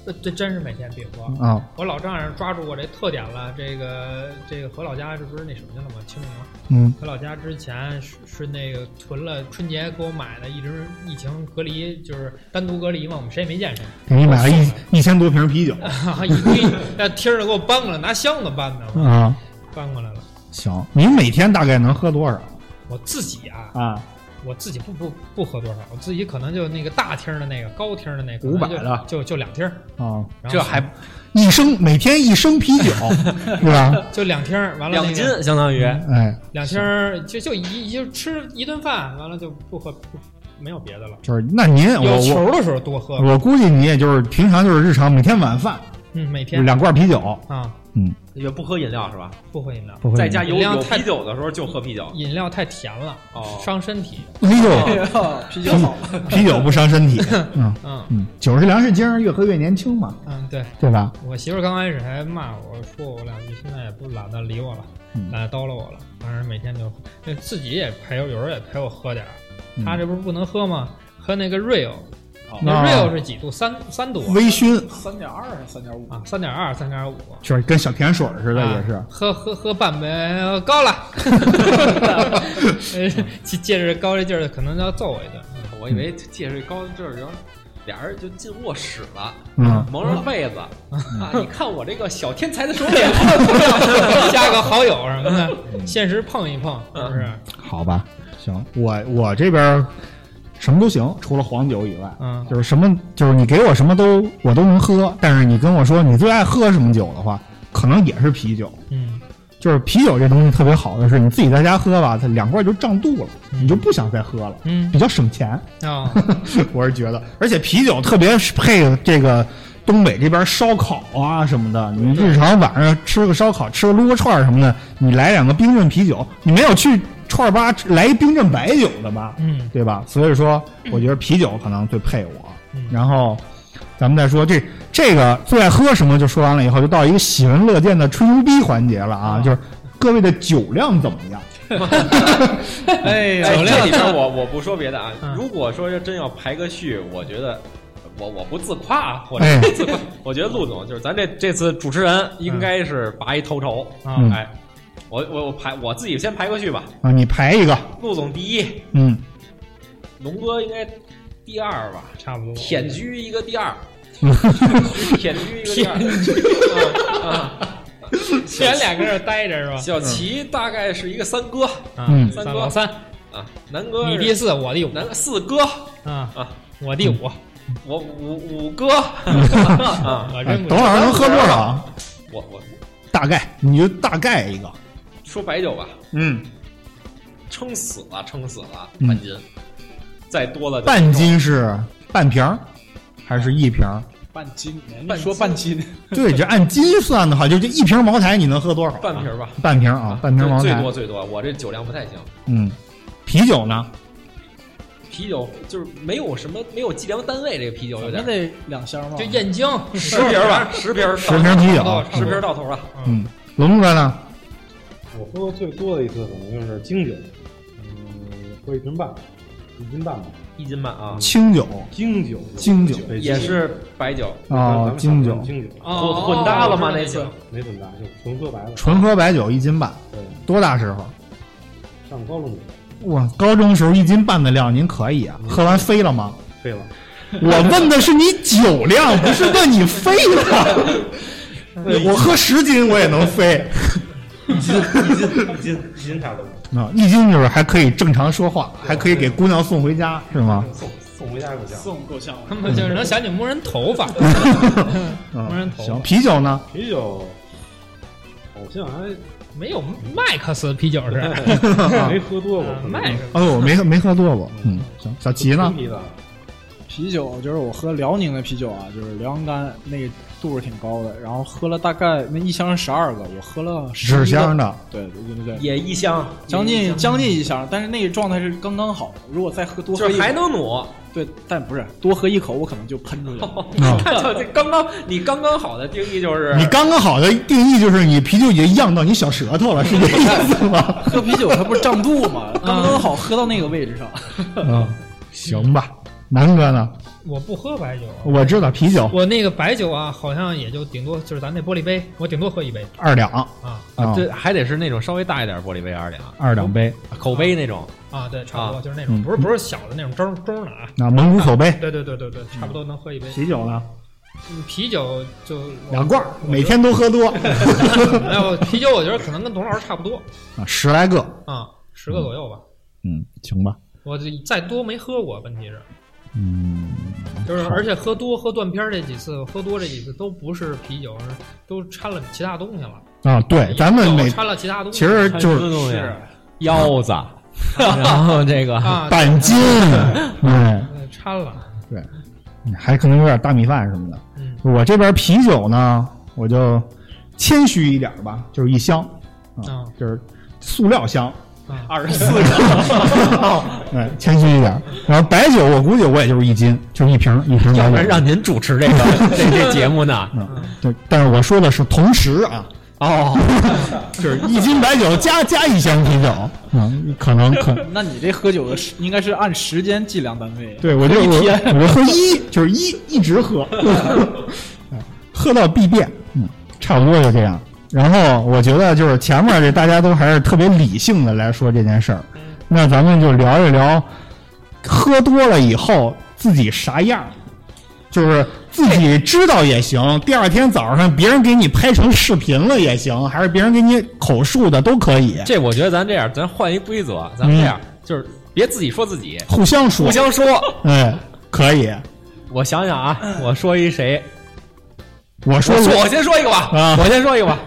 这这真是每天必喝。啊。我老丈人抓住我这特点了，这个这个回老家这不是那什么去了吗？清明嗯回老家之前是是那个囤了春节给我买的，一直疫情隔离就是单独隔离嘛，我们谁也没见谁，给你买了一一千多瓶啤酒 一堆那听着给我搬过来，拿箱子搬的，啊。搬过来了。行，您每天大概能喝多少我自己啊，啊？我自己不不不喝多少，我自己可能就那个大厅的那个高厅的那个500可能就的就就两厅儿，啊，这还一升每天一升啤酒，是吧？就两厅儿，完了两斤，相当于哎，两厅儿就就一就吃一顿饭，完了就不喝不没有别的了。就是那您有球的时候多喝，我估计你也就是平常就是日常每天晚饭嗯，每天两罐啤酒，啊嗯，也不喝饮料是吧？不喝饮料，在家有有饮料太啤酒的时候就喝啤酒。饮料太甜了，哦伤身体。哎呦，啤酒好。啤酒不伤身体，嗯嗯嗯，酒是粮食精，越喝越年轻嘛，嗯，对对吧？我媳妇儿刚开始还骂我说我两句，现在也不懒得理我了，嗯懒得叨唠我了。反正每天就那自己也陪我，有时候也陪我喝点儿。嗯他这不是不能喝吗？喝那个 real，哦那啊 real 是几度？三三度啊微醺三点二还是三点五？啊，三点二、三点五。就是跟小甜水似的，也是啊。喝喝喝半杯高了，呃 借借着高这劲儿，可能要揍我一顿。我以为借着高这儿，然后俩人就进卧室了，嗯蒙上被子啊！你看我这个小天才的手 脸，加个好友什么的，现实碰一碰，是不是？好吧，行，我我这边什么都行，除了黄酒以外，嗯。就是什么，就是你给我什么都我都能喝，但是你跟我说你最爱喝什么酒的话，可能也是啤酒。嗯。就是啤酒这东西特别好的是，你自己在家喝吧，它两罐就胀肚了，你就不想再喝了，嗯。比较省钱。啊，我是觉得，而且啤酒特别是配这个东北这边烧烤啊什么的，你日常晚上吃个烧烤，吃个撸个串儿什么的，你来两个冰镇啤酒，你没有去串儿吧来一冰镇白酒的吧？嗯对吧？所以说，我觉得啤酒可能最配我。嗯然后，咱们再说这这个最爱喝什么，就说完了以后，就到一个喜闻乐见的吹牛逼环节了啊，就是各位的酒量怎么样？哎哎，酒量这里边我我不说别的啊嗯，如果说要真要排个序，我觉得。我我不自夸啊，我自夸，我觉得陆总就是咱这这次主持人应该是拔一头筹啊嗯哎，我我我排我自己先排个序吧，啊，你排一个，陆总第一，嗯，龙哥应该第二吧，差不多。舔居一个第二，舔居一个第二。前两个人待着是吧？小齐大概是一个三哥啊嗯三哥三老三，啊，南哥你第四，我第五南四哥啊啊，我第五，我五五哥啊，我真不董老师能喝多少？我我大概你就大概一个。说白酒吧，嗯，撑死了，撑死了，嗯半斤，再多了半斤是半瓶儿还是一瓶儿？半斤，半你说半斤，对，就按斤算的话，就这一瓶茅台你能喝多少？半瓶吧，半瓶啊，半瓶茅台最。多最多，我这酒量不太行。嗯，啤酒呢？啤酒就是没有什么没有计量单位，这个啤酒有点那得两箱吗？就燕京十瓶吧，十瓶，十瓶啤酒。到十瓶到头了。嗯，龙哥呢？我喝过最多的一次可能就是精酒，嗯，喝一瓶半，一斤半吧。一斤半啊，清酒精酒，精酒也是白酒，啊，精酒，精酒混混搭了吗？那次没混搭，就纯喝白的。纯喝白酒一斤半，对，多大时候？上高中哇，高中时候一斤半的量您可以啊，喝完飞了吗？飞了，我问的是你酒量，不是问你飞了。我喝十斤我也能飞一斤一斤一斤一斤差不多，啊！一斤就是还可以正常说话，还可以给姑娘送回家，是吗？送送回家够呛。送够呛了。他们就是能想起摸人头发，摸人，头行，啤酒呢？啤酒好像还没有麦克斯啤酒是没喝多过，麦克斯哦，没没喝多过。嗯，行，小齐呢？啤的，啤酒就是我喝辽宁的啤酒啊，就是辽阳干，那个度数挺高的。然后喝了大概那一箱十二个，我喝了纸11个。箱的，对对对对对，也一箱，将近将近一箱，但是那个状态是刚刚好。如果再喝多喝就是还，能努。对，但不是多喝一口，我可能就喷出去了。嗯 看就这刚刚你刚刚好的定义就是你刚刚好的定义就是你啤酒已经漾到你小舌头了，是这意思吗？喝啤酒它不是胀肚吗？刚刚好喝到那个位置上。嗯，行吧。南哥呢？我不喝白酒，我知道啤酒我那个白酒啊，好像也就顶多就是咱那玻璃杯，我顶多喝一杯二两啊啊，这还得是那种稍微大一点玻璃杯二两，二两杯。口杯那种。啊，对，差不多啊就是那种，嗯不是不是小的那种中中的啊，那蒙古口杯。对对对对对，差不多能喝一杯。啤酒呢？嗯啤酒就两罐，每天都喝多 没有啤酒，我觉得可能跟董老师差不多啊，十来个。啊，十个左右吧。嗯，行吧。我这再多没喝过，问题是，嗯，就是而且喝多喝断片儿这几次，喝多这几次都不是啤酒，都掺了其他东西了。啊，对，咱们每掺了其他东西，其实就是腰子，然后这个啊，半斤，对呃掺了，对，还可能有点大米饭什么的。嗯，我这边啤酒呢，我就谦虚一点吧，就是一箱啊啊，就是塑料箱，二十四个，哎，谦虚一点。然后白酒，我估计我也就是一斤，就是一瓶一瓶白酒。要不然让您主持这个 这这节目呢？嗯，对，但是我说的是同时啊，哦，就是一斤白酒加加一箱啤酒，嗯，可能可那你这喝酒的时应该是按时间计量单位。对我就我一天我喝一，就是一一直喝，哎喝到必变，嗯，差不多就这样。然后我觉得就是前面这大家都还是特别理性的来说这件事儿，那咱们就聊一聊喝多了以后自己啥样儿，就是自己知道也行，第二天早上别人给你拍成视频了也行，还是别人给你口述的都可以，这我觉得咱这样，咱换一规则，咱们这样就是别自己说自己，互相说，互相说。哎，可以。我想想啊，我说一谁？我说我说我先说一个吧，啊我先说一个吧。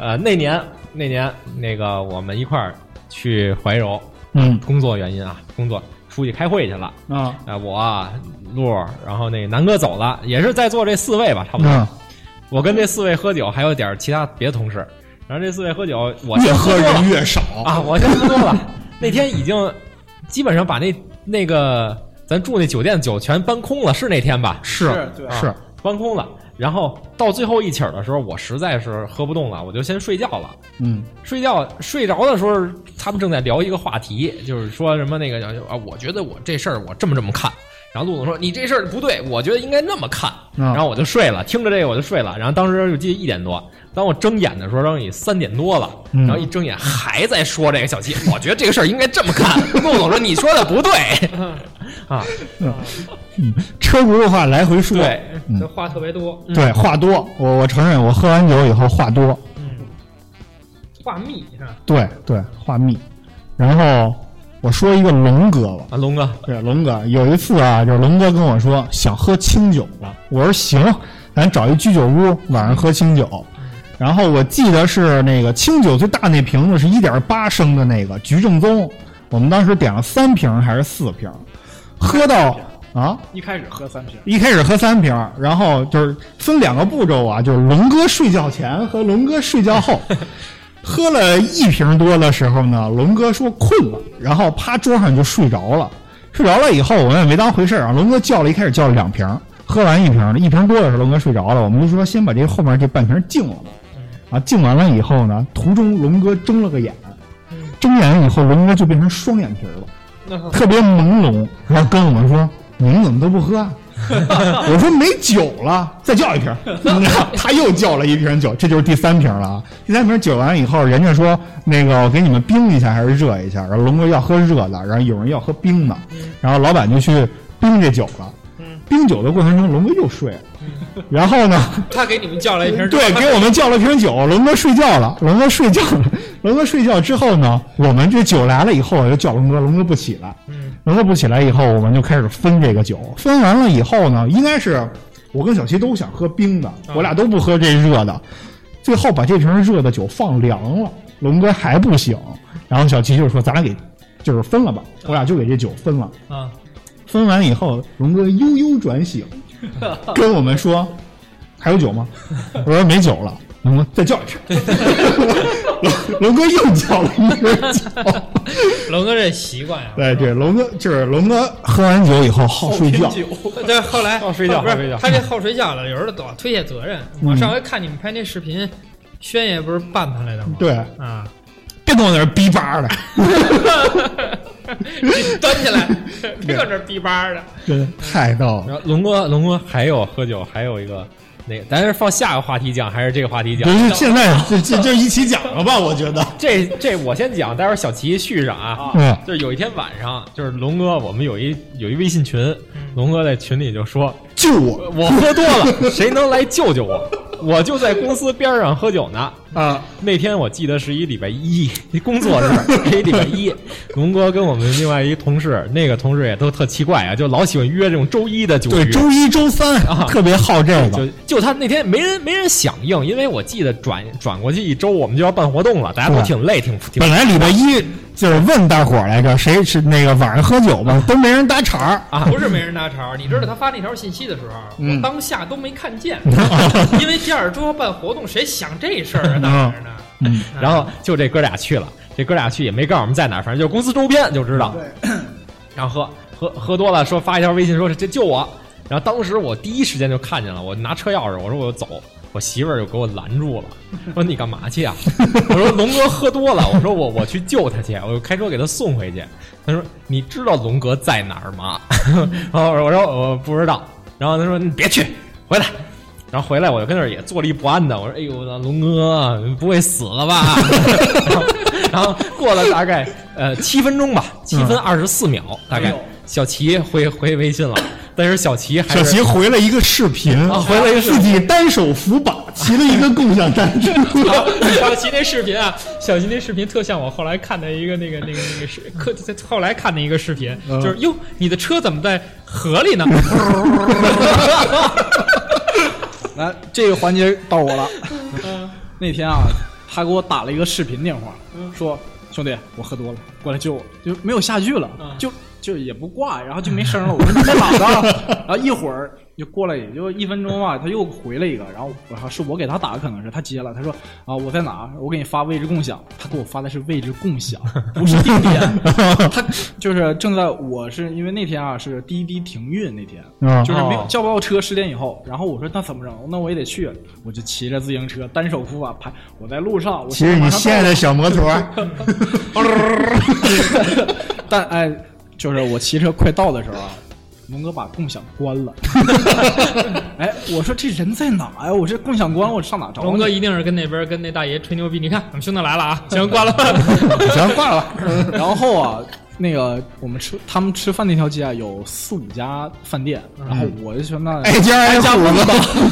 呃，那年那年那个我们一块儿去怀柔，嗯工作原因啊，工作出去开会去了。啊啊、我路，然后那个南哥走了，也是在座这四位吧，差不多。嗯，我跟这四位喝酒，还有点儿其他别的同事。然后这四位喝酒，我越喝人越少啊，我先喝多了。那天已经基本上把那那个咱住那酒店的酒全搬空了，是那天吧？是是，搬空了。然后到最后一起儿的时候，我实在是喝不动了，我就先睡觉了。嗯睡觉睡着的时候，他们正在聊一个话题，就是说什么那个啊，我觉得我这事儿我这么这么看。然后陆总说你这事儿不对，我觉得应该那么看。嗯然后我就睡了，听着这个我就睡了。然后当时就记得一点多，当我睁眼的时候，当时已三点多了。嗯。然后一睁眼还在说这个小七，我觉得这个事儿应该这么看。陆总说你说的不对，啊，车轱辘话来回说，对，这话特别多，对，话多。我我承认，我喝完酒以后话多，嗯，话密是吧？对对，话密。然后我说一个龙哥吧，啊，龙哥，对，龙哥。有一次啊，就是龙哥跟我说想喝清酒了，我说行，咱找一居酒屋晚上喝清酒。然后我记得是那个清酒最大那瓶子是一点八升的那个菊正宗，我们当时点了三瓶还是四瓶，喝到啊，一开始喝三瓶，一开始喝三瓶，然后就是分两个步骤啊，就是龙哥睡觉前和龙哥睡觉后。喝了一瓶多的时候呢，龙哥说困了，然后趴桌上就睡着了。睡着了以后，我们也没当回事儿啊。龙哥叫了一开始叫了两瓶，喝完一瓶，一瓶多的时候龙哥睡着了，我们就说先把这后面这半瓶敬了吧。啊，敬完了以后呢，途中龙哥睁了个眼，睁眼以后龙哥就变成双眼皮了，特别朦胧，然后跟我们说：“你们怎么都不喝啊？” 我说没酒了，再叫一瓶。他又叫了一瓶酒，这就是第三瓶了啊。第三瓶酒完以后，人家说那个我给你们冰一下还是热一下？然后龙哥要喝热的，然后有人要喝冰的，然后老板就去冰这酒了。冰酒的过程中，龙哥又睡了。然后呢，他给你们叫了一瓶酒，对，给我们叫了瓶酒。龙哥睡觉了，龙哥睡觉了。龙哥睡觉之后呢，我们这酒来了以后，我就叫龙哥，龙哥不起来。嗯，龙哥不起来以后，我们就开始分这个酒。分完了以后呢，应该是我跟小七都想喝冰的，我俩都不喝这热的。最后把这瓶热的酒放凉了，龙哥还不醒，然后小七就说：“咱俩给就是分了吧。”我俩就给这酒分了。啊，分完以后，龙哥悠悠转醒，跟我们说：“还有酒吗？” 我说：“没酒了。”能不能再叫一瓶。龙龙哥又叫了一瓶酒。龙哥这习惯呀，对对，龙哥就是龙哥，喝完酒以后好睡觉。对，后来好睡觉不是好睡觉他这好睡觉了，有时候老推卸责任。我上回看你们拍那视频，轩爷不是办他来的吗？对，啊，别跟我在这逼巴的，端起来，别搁这逼巴的。真的太逗了。然后龙哥，龙哥还有喝酒，还有一个那个，咱是放下个话题讲，还是这个话题讲不？是现在这这 就一起讲了吧？我觉得，这这我先讲，待会儿小齐续上啊。嗯就是有一天晚上，就是龙哥，我们有一有一微信群，龙哥在群里就说救我我喝多了，谁能来救救我？我就在公司边上喝酒呢。啊！那天我记得是一礼拜一，一 工作日，是一礼拜一。龙哥跟我们另外一同事，那个同事也都特奇怪啊，就老喜欢约这种周一的酒对，局。周一周三啊特别好这个就。就他那天没人没人响应，因为我记得转转过去一周，我们就要办活动了，大家都挺累，挺挺本来礼拜一就是问大伙儿来着，谁是那个晚上喝酒吧，都没人搭茬儿。啊，不是没人搭茬儿，你知道他发那条信息的时候，嗯我当下都没看见，因为第二周要办活动，谁想这事儿啊？当时呢，嗯，然后就这哥俩去了，这哥俩去也没告诉我们在哪儿，反正就是公司周边就知道。然后喝喝喝多了，说发一条微信说这救我。然后当时我第一时间就看见了，我拿车钥匙，我说我就走，我媳妇儿就给我拦住了，说你干嘛去啊？我说龙哥喝多了，我说我我去救他去，我就开车给他送回去。他说你知道龙哥在哪儿吗？然后我说我不知道。然后他说你别去，回来。然后回来我就跟那儿也坐立不安的，我说：“哎呦，那龙哥不会死了吧？” 然后然后过了大概呃七分钟吧，七分二十四秒，大概小齐回回微信了，但是小齐还小齐回了一个视频，啊回了一个视自己单手扶把，骑了一个共享单车。小齐那视频啊，小齐那视频特像我后来看的一个那个那个那个视，课后来看的一个视频，嗯就是哟，你的车怎么在河里呢？来，这个环节到我了。那天啊，他给我打了一个视频电话，说：“兄弟，我喝多了，过来救我。”就没有下句了，就就也不挂，然后就没声了。我说你在哪呢？然后一会儿就过来，也就一分钟吧，他又回了一个，然后我说是我给他打，可能是他接了，他说啊我在哪？我给你发位置共享，他给我发的是位置共享，不是地点。他就是正在我是因为那天啊是滴滴停运那天，嗯就是没有哦叫不到车，十点以后。然后我说那怎么整？那我也得去，我就骑着自行车单手扶把拍。我在路上，我骑着你心爱的小摩托，但哎，就是我骑车快到的时候啊，龙哥把共享关了。哎，我说这人在哪呀？我这共享关，我上哪找你？龙哥一定是跟那边跟那大爷吹牛逼，你看我们兄弟来了啊，行，挂了。行，挂了。然后啊，那个我们吃他们吃饭那条街啊，有四五家饭店，然后我就说那挨家挨户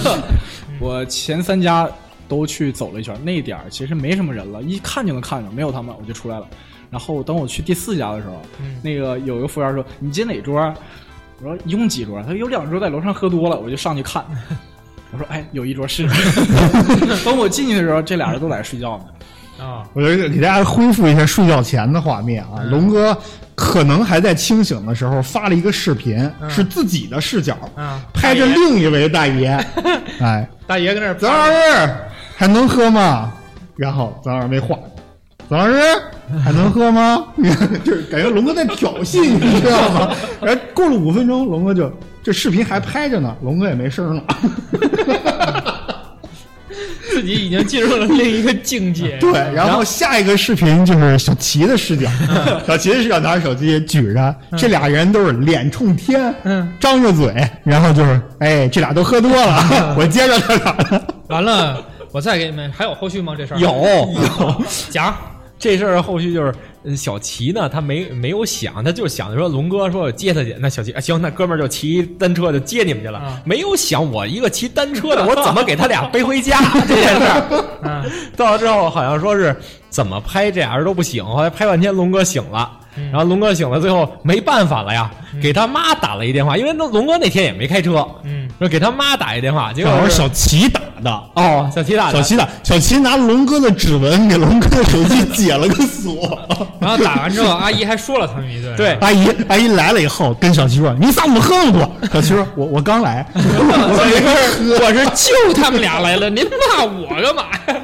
的，我前三家都去走了一圈，那点儿其实没什么人了，一看就能看着，没有他们我就出来了。然后等我去第四家的时候，那个有一个服务员说：“你接哪桌？”我说：“一共几桌？”他说：“有两桌在楼上喝多了。”我就上去看，我说：“哎，有一桌是。”等我进去的时候，这俩人都在那睡觉呢。啊，我得给大家恢复一下睡觉前的画面啊。龙哥可能还在清醒的时候发了一个视频，是自己的视角，嗯拍着另一位大爷，哎，大爷跟那儿曾老师还能喝吗？然后曾老师没话，曾老师还能喝吗？就是感觉龙哥在挑衅，你知道吗？然后过了五分钟，龙哥就这视频还拍着呢，龙哥也没声了。自己已经进入了另一个境界。对，然后下一个视频就是小齐的视角，小齐的视角拿着手机举着，这俩人都是脸冲天，嗯，张着嘴，然后就是，哎，这俩都喝多了，我接着他俩的。完了，我再给你们还有后续吗？这事儿有有讲这事儿后续就是，呃小齐呢，他没没有想，他就想着说龙哥说接他去，那小齐啊行，那哥们儿就骑单车就接你们去了，啊没有想我一个骑单车的，我怎么给他俩背回家这件事儿。啊，到了之后好像说是怎么拍这俩人都不醒，后来拍半天龙哥醒了。嗯然后龙哥醒了，最后没办法了呀，给他妈打了一电话，因为那龙哥那天也没开车，嗯，说给他妈打一电话，结果是小齐打的，哦，小齐打的小齐打，小齐拿龙哥的指纹给龙哥的手机解了个锁。然后打完之后，阿姨还说了他们一顿。对阿姨，阿姨来了以后，跟小齐说：“你上午喝了不？”小齐说：“我我刚来。我是救 他们俩来了，您骂我干嘛呀？”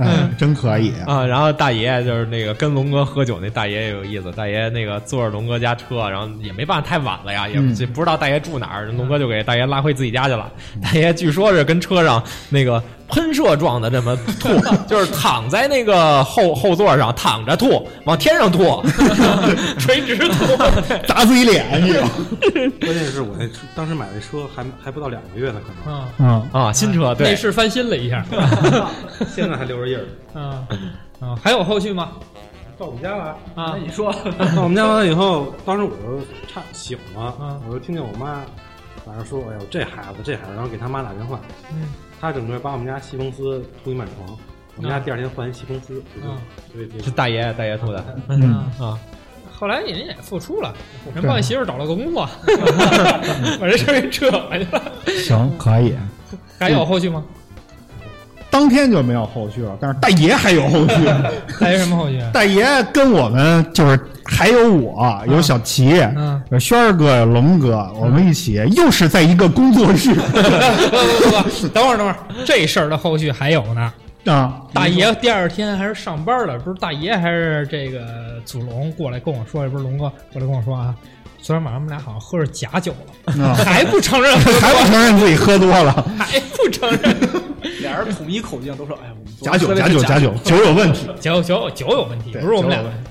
哎，真可以。啊，然后大爷就是那个跟龙哥喝酒那大爷也有意思，大爷那个坐着龙哥家车，然后也没办法太晚了呀，也不知道大爷住哪儿，龙哥就给大爷拉回自己家去了。大爷据说是跟车上那个喷射状的这么吐，就是躺在那个后后座上躺着吐，往天上吐，垂直吐。砸自己脸，这种。关键是我那当时买的车还还不到两个月呢，可能啊，嗯，啊，新车对内，饰翻新了一下。现在还留着印儿。啊啊，还有后续吗？到我们家来，啊那你说，到我们家完了以后，当时我就差醒了，嗯我就听见我妈晚上说：“哎呦，这孩子，这孩子！”然后给他妈打电话，嗯他整个把我们家西风丝铺一满床，我们家第二天换一西风丝，就嗯所以这是大爷大爷吐的嗯啊。后来人也付出了，人帮你媳妇找了个工作，把这事儿给扯回去了。行，可以。还有后续吗？当天就没有后续了，但是大爷还有后续。还有什么后续？大爷跟我们就是还有我，有小齐，嗯。有轩儿哥，有龙哥，我们一起又是在一个工作室。不不不，等会儿等会儿，这事儿的后续还有呢。啊。大爷第二天还是上班了，不是大爷还是这个祖龙过来跟我说，不是龙哥过来跟我说啊，昨天晚上我们俩好像喝着假酒了，啊。还不承认还不承认自己喝多了，还不承认，俩人统一口径都说：“哎，我们假酒，假酒，假酒，酒有问题。酒酒酒有问题，不是我们俩。问题。对，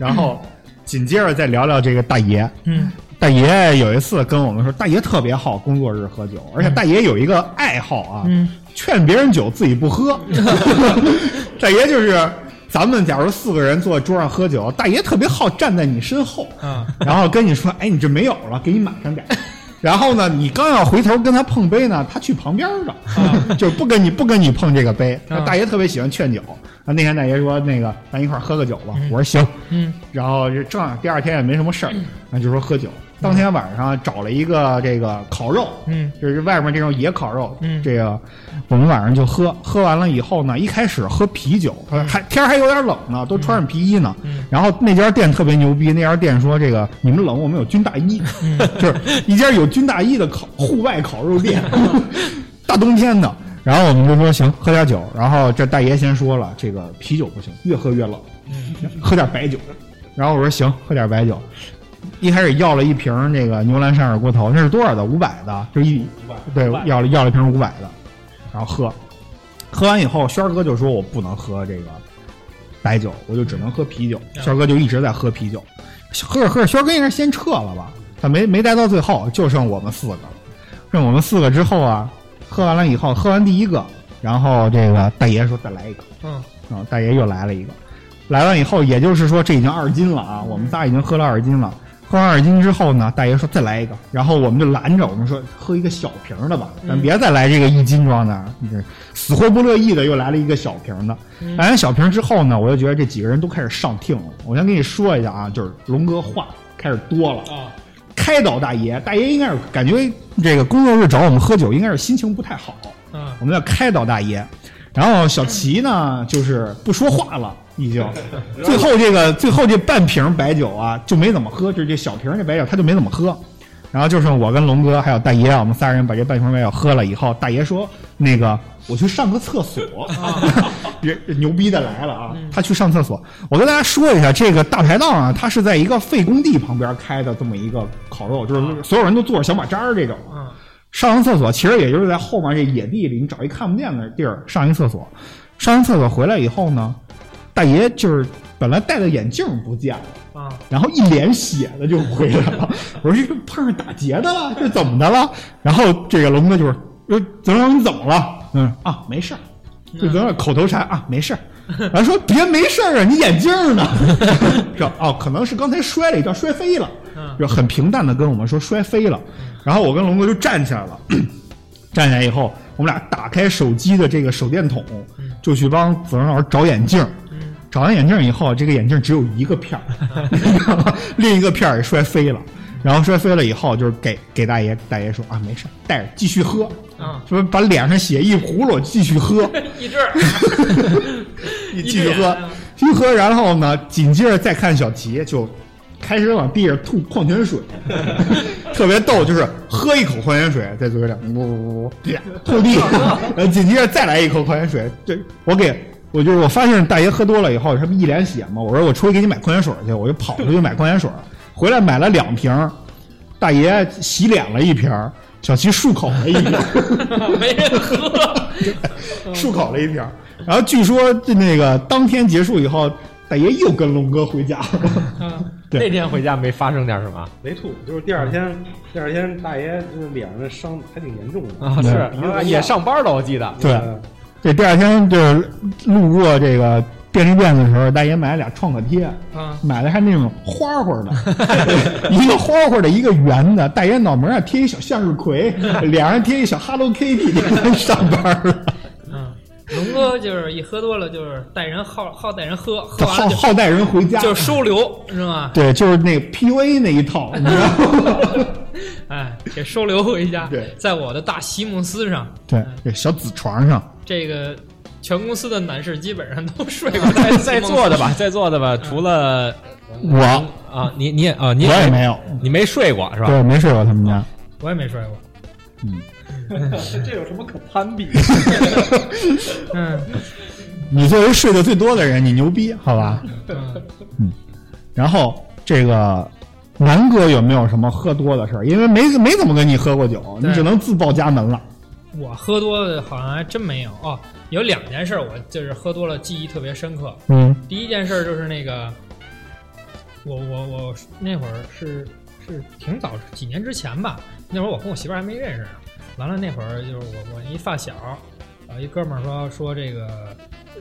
然后紧接着再聊聊这个大爷。嗯大爷有一次跟我们说，大爷特别好工作日喝酒，而且大爷有一个爱好啊，嗯劝别人酒自己不喝。大爷就是咱们假如四个人坐在桌上喝酒，大爷特别好站在你身后，嗯然后跟你说：“哎，你这没有了，给你满上点。”然后呢，你刚要回头跟他碰杯呢，他去旁边儿了，就是不跟你不跟你碰这个杯。啊大爷特别喜欢劝酒，啊，那天大爷说：“那个咱一块儿喝个酒吧。我说：“行。”嗯然后就正好第二天也没什么事儿，那就说喝酒。当天晚上找了一个这个烤肉，嗯就是外面这种野烤肉，嗯这个我们晚上就喝，喝完了以后呢，一开始喝啤酒，还天还有点冷呢，都穿上皮衣呢。嗯然后那家店特别牛逼，那家店说这个你们冷，我们有军大衣，嗯就是一家有军大衣的烤户外烤肉店，大冬天的。然后我们就说行，喝点酒。然后这大爷先说了，这个啤酒不行，越喝越冷，喝点白酒。然后我说行，喝点白酒。一开始要了一瓶那个牛栏山二锅头，那是多少的？五百的，就一对，要了要了一瓶五百的，然后喝。喝完以后，轩哥就说我不能喝这个白酒，我就只能喝啤酒。轩哥就一直在喝啤酒，喝着喝着，轩哥应该先撤了吧？他没没待到最后，就剩我们四个。剩我们四个之后啊，喝完了以后，喝完第一个，然后这个大爷说再来一个，嗯然后大爷又来了一个，来完以后，也就是说这已经二斤了啊，我们仨已经喝了二斤了。喝完二斤之后呢，大爷说再来一个，然后我们就拦着我们说喝一个小瓶的吧，咱别再来这个一斤装的，你这死活不乐意的又来了一个小瓶的。来完小瓶之后呢，我就觉得这几个人都开始上听了。我先跟你说一下啊，就是龙哥话开始多了啊。开导大爷，大爷应该是感觉这个工作日找我们喝酒，应该是心情不太好。嗯，我们要开导大爷。然后小齐呢，就是不说话了，已经。最后这个最后这半瓶白酒啊，就没怎么喝，就是这小瓶这白酒他就没怎么喝。然后就剩我跟龙哥还有大爷，我们仨人把这半瓶白酒喝了以后，大爷说：“那个我去上个厕所。” 这牛逼的来了啊！他去上厕所。我跟大家说一下，这个大排档啊，它是在一个废工地旁边开的这么一个烤肉，就是所有人都坐着小马扎儿这种。上完厕所，其实也就是在后面这野地里，你找一看不见的地儿上一厕所。上完厕所回来以后呢，大爷就是本来戴的眼镜不见了，啊，然后一脸血的就回来了。我说这碰上打劫的了，这怎么的了？然后这个龙哥就是说：“泽龙，你怎么了？”嗯啊，没事儿。就在那口头禅啊，没事儿。然后说别没事儿啊，你眼镜呢？这哦，可能是刚才摔了一跤，摔飞了。就很平淡的跟我们说摔飞了。然后我跟龙哥就站起来了，站起来以后，我们俩打开手机的这个手电筒，就去帮子龙老师找眼镜。找完眼镜以后，这个眼镜只有一个片儿，另一个片儿也摔飞了。然后摔飞了以后，就是给给大爷，大爷说啊，没事，带着继续喝。啊，说把脸上血一葫芦，继续喝。一直，继续喝，继续喝。然后呢，紧接着再看小齐就。开始往地上吐矿泉水，特别逗，就是喝一口矿泉水在嘴里，呜呜呜，吐地，呃，紧接着再来一口矿泉水。这我给我就是我发现大爷喝多了以后，他不一脸血吗？我说我出去给你买矿泉水去，我就跑出去买矿泉水，回来买了两瓶，大爷洗脸了一瓶，小齐漱口了一瓶，没人喝，漱口了一瓶。然后据说那个当天结束以后。大爷又跟龙哥回家了。那天回家没发生点什么？没吐，就是第二天，第二天大爷就是脸上的伤还挺严重的啊。是也上班了，我记得。对，这第二天就是路过这个便利店的时候，大爷买了俩创可贴，买的还那种花花的，一个花花的，一个圆的。大爷脑门上贴一小向日葵，脸上贴一小 Hello Kitty，上班了。嗯龙哥就是一喝多了，就是带人好好带人喝，喝好好带人回家，就是收留是吗？对，就是那个 PUA 那一套，你知道吗？哎，给收留回家。对，在我的大席梦思上，对，这小紫床上，这个全公司的男士基本上都睡过 在在座的吧，在座的吧，除了我啊，你你也啊，你我也没有，你没睡过是吧？对，没睡过他们家，我也没睡过，嗯。这有什么可攀比？嗯，你作为睡得最多的人，你牛逼，好吧？嗯，然后这个南哥有没有什么喝多的事儿？因为没没怎么跟你喝过酒，你只能自报家门了。我喝多的好像还真没有哦。有两件事，我就是喝多了，记忆特别深刻。嗯，第一件事就是那个，我我我那会儿是是挺早几年之前吧，那会儿我跟我媳妇儿还没认识呢。完了那会儿就是我我一发小，啊一哥们儿说说这个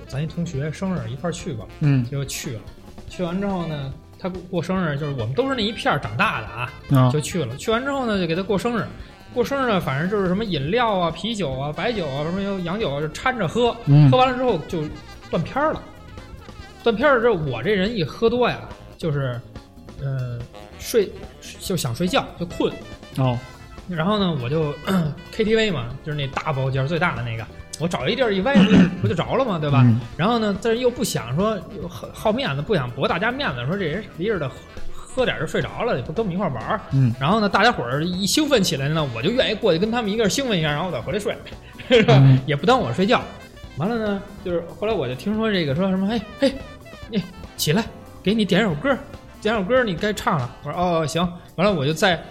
咱一同学生日一块儿去吧，嗯，就去了。去完之后呢，他过生日就是我们都是那一片儿长大的啊，就去了。去完之后呢，就给他过生日。过生日呢，反正就是什么饮料啊、啤酒啊、白酒啊，什么有洋酒就掺着喝。喝完了之后就断片儿了。断片儿之后，我这人一喝多呀，就是呃睡就想睡觉就困哦。然后呢，我就 KTV 嘛，就是那大包间最大的那个，我找一地儿一歪，不就着了吗？对吧？然后呢，但是又不想说好好面子，不想驳大家面子，说这人一似的喝点就睡着了，也不跟我们一块玩儿。嗯。然后呢，大家伙儿一兴奋起来呢，我就愿意过去跟他们一个兴奋一下，然后我再回来睡，是吧？也不耽误我睡觉。完了呢，就是后来我就听说这个说什么，哎嘿，你起来，给你点首歌，点首歌，你该唱了。我说哦行。完了我就在。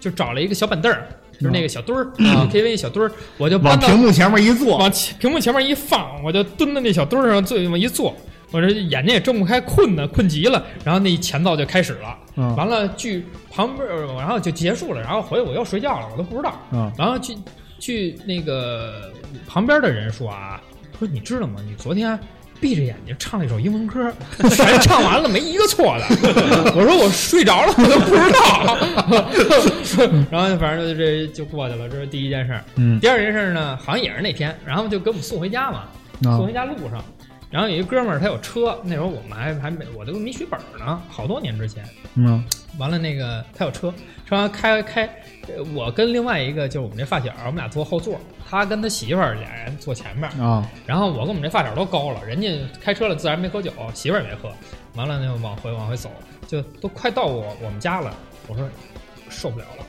就找了一个小板凳儿，就是那个小墩儿，KTV 小墩儿，我就往屏幕前面一坐，往屏幕前面一放，我就蹲在那小墩儿上，最往一坐，我这眼睛也睁不开，困呢，困极了，然后那前奏就开始了，完了剧旁边，然后就结束了，然后回我又睡觉了，我都不知道，然后据据那个旁边的人说啊，说你知道吗？你昨天闭着眼睛唱了一首英文歌，全唱完了，没一个错的。我说我睡着了，我都不知道。然后反正就这就过去了，这是第一件事第二件事儿呢，好像也是那天，然后就给我们送回家嘛，啊送回家路上，然后有一哥们儿他有车，那时候我们还还没我都没学本儿呢，好多年之前。嗯完了，那个他有车，车完开开，呃我跟另外一个就是我们这发小，我们俩坐后座，他跟他媳妇儿俩人坐前面，啊然后我跟我们这发小都高了，人家开车了自然没喝酒，媳妇儿也没喝，完了呢往回往回走，就都快到我我们家了，我说受不了了，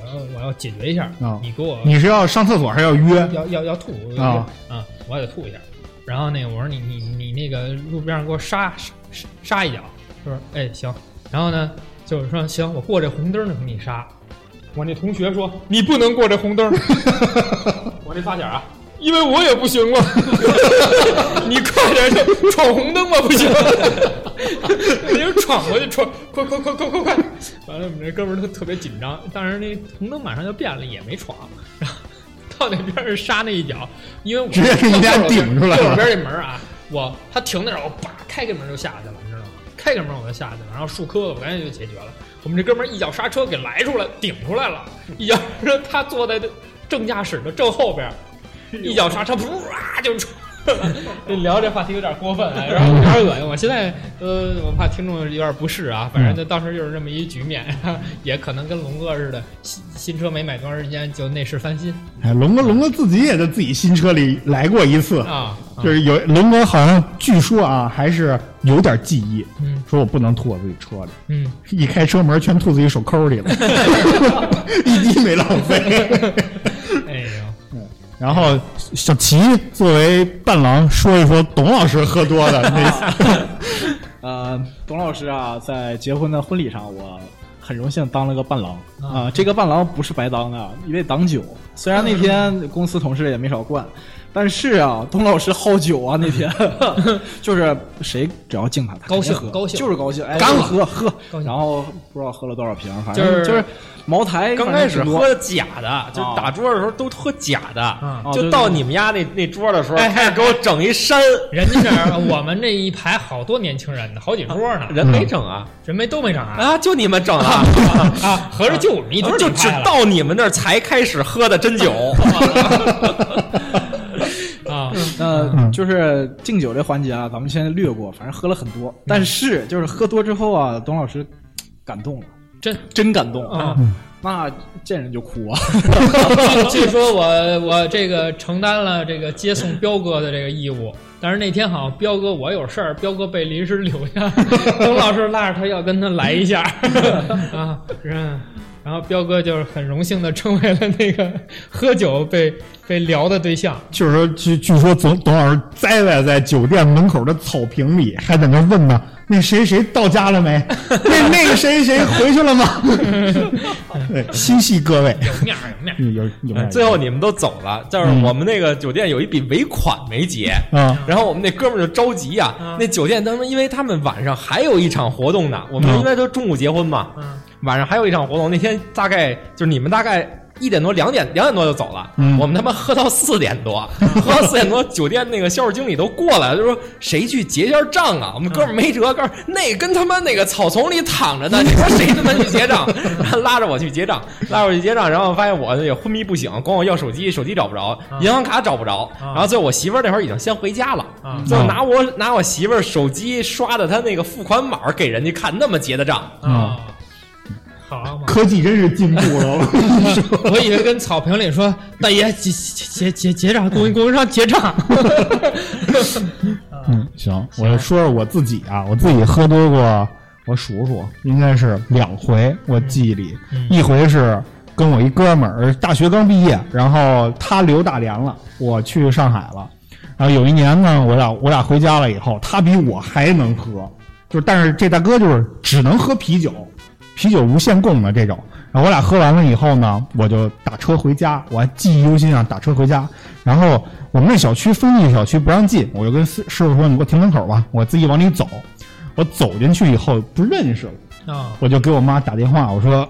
我要我要解决一下，啊你给我你是要上厕所还是要约？要要要吐啊啊！我也得吐一下。然后那个我说你你你那个路边上给我刹刹刹一脚，他说哎行。然后呢就是说行，我过这红灯儿呢给你刹。我那同学说你不能过这红灯儿。我这发小啊，因为我也不行了。你快点就闯红灯吧，不行。你就闯过去，闯，快快快快快快！完了，我们这哥们儿特特别紧张，但是那红灯马上就变了，也没闯。然后到那边儿刹那一脚，因为我直接给你俩顶出来了右边这门儿啊，我他停那儿，我叭开个门就下去了，你知道吗？开个门我就下去了，然后树磕子我赶紧就解决了。我们这哥们儿一脚刹车给来出来，顶出来了，一脚他坐在正驾驶的正后边儿，一脚刹车，噗啊就出。这 聊这话题有点过分，哎然后有点恶心。我现在呃，我怕听众有点不适啊。反正就当时就是这么一局面，也可能跟龙哥似的，新新车没买多长时间就内饰翻新哎，龙哥，龙哥自己也在自己新车里来过一次，啊。就是有龙哥好像据说啊，还是有点记忆，嗯说我不能吐我自己车里，嗯，一开车门全吐自己手抠里了，一滴没浪费。哎呦。然后小齐作为伴郎说一说董老师喝多的 那次，呃，董老师啊，在结婚的婚礼上，我很荣幸当了个伴郎。啊、这个伴郎不是白当的，因为挡酒。虽然那天公司同事也没少灌，但是啊，董老师好酒啊，那天。就是谁只要敬他，他高兴喝高兴。就是高兴，哎，干了。喝喝，然后不知道喝了多少瓶，反就是正就是茅台，刚开始喝假的，就是打桌的时候都喝假的，啊就到你们家那那桌的时候，哎开始给我整一山，人家这儿 我们这一排好多年轻人呢，好几桌呢，人没整啊？人没都没整啊。啊，就你们整啊，啊，合着就我们一桌就只到你们那儿才开始喝的真酒，就是敬酒这环节啊，咱们先略过，反正喝了很多。但是就是喝多之后啊，董老师感动了，真真感动啊！那见人就哭啊！据据说我我这个承担了这个接送彪哥的这个义务，但是那天好像彪哥我有事儿，彪哥被临时留下，董老师拉着他要跟他来一下 啊，嗯，然后彪哥就是很荣幸的成为了那个喝酒被被聊的对象。就是说，据据说董董老师栽在在酒店门口的草坪里，还在那问呢，那谁谁到家了没？那 那个谁谁回去了吗？对，心系各位，有面儿有面儿，有有有面儿最后你们都走了，就是我们那个酒店有一笔尾款没结。啊然后我们那哥们儿就着急呀、嗯那酒店当时因为他们晚上还有一场活动呢，我们嗯因为都中午结婚嘛，嗯晚上还有一场活动，那天大概就是你们大概一点多、两点、两点多就走了，嗯。我们他妈喝到四点多，喝到四点多，酒店那个销售经理都过来了，就说谁去结一下账啊？我们哥们儿没辙，哥们那跟他妈那个草丛里躺着呢，你说谁他妈去结账？然 后拉着我去结账，拉着我去结账，然后发现我也昏迷不醒，管我要手机，手机找不着，银行卡找不着，啊。然后最后我媳妇儿那会儿已经先回家了啊，最后拿我拿我媳妇儿手机刷的她那个付款码给人家看，那么结的账。啊，好嘛。科技真是进步了，我说。我以为跟草坪里说，大爷结结结结账，供应供应商结账。嗯，行，我说说我自己啊，我自己喝多过，我数数，应该是两回，我记忆里，一回是跟我一哥们儿，大学刚毕业，然后他留大连了，我去上海了，然后有一年呢，我俩我俩回家了以后，他比我还能喝，就是但是这大哥就是只能喝啤酒，啤酒无限供的这种。然后我俩喝完了以后呢，我就打车回家，我还记忆犹新啊，打车回家。然后我们那小区封闭小区不让进，我就跟师师傅说：“你给我停门口吧，我自己往里走。”我走进去以后不认识了，啊我就给我妈打电话，我说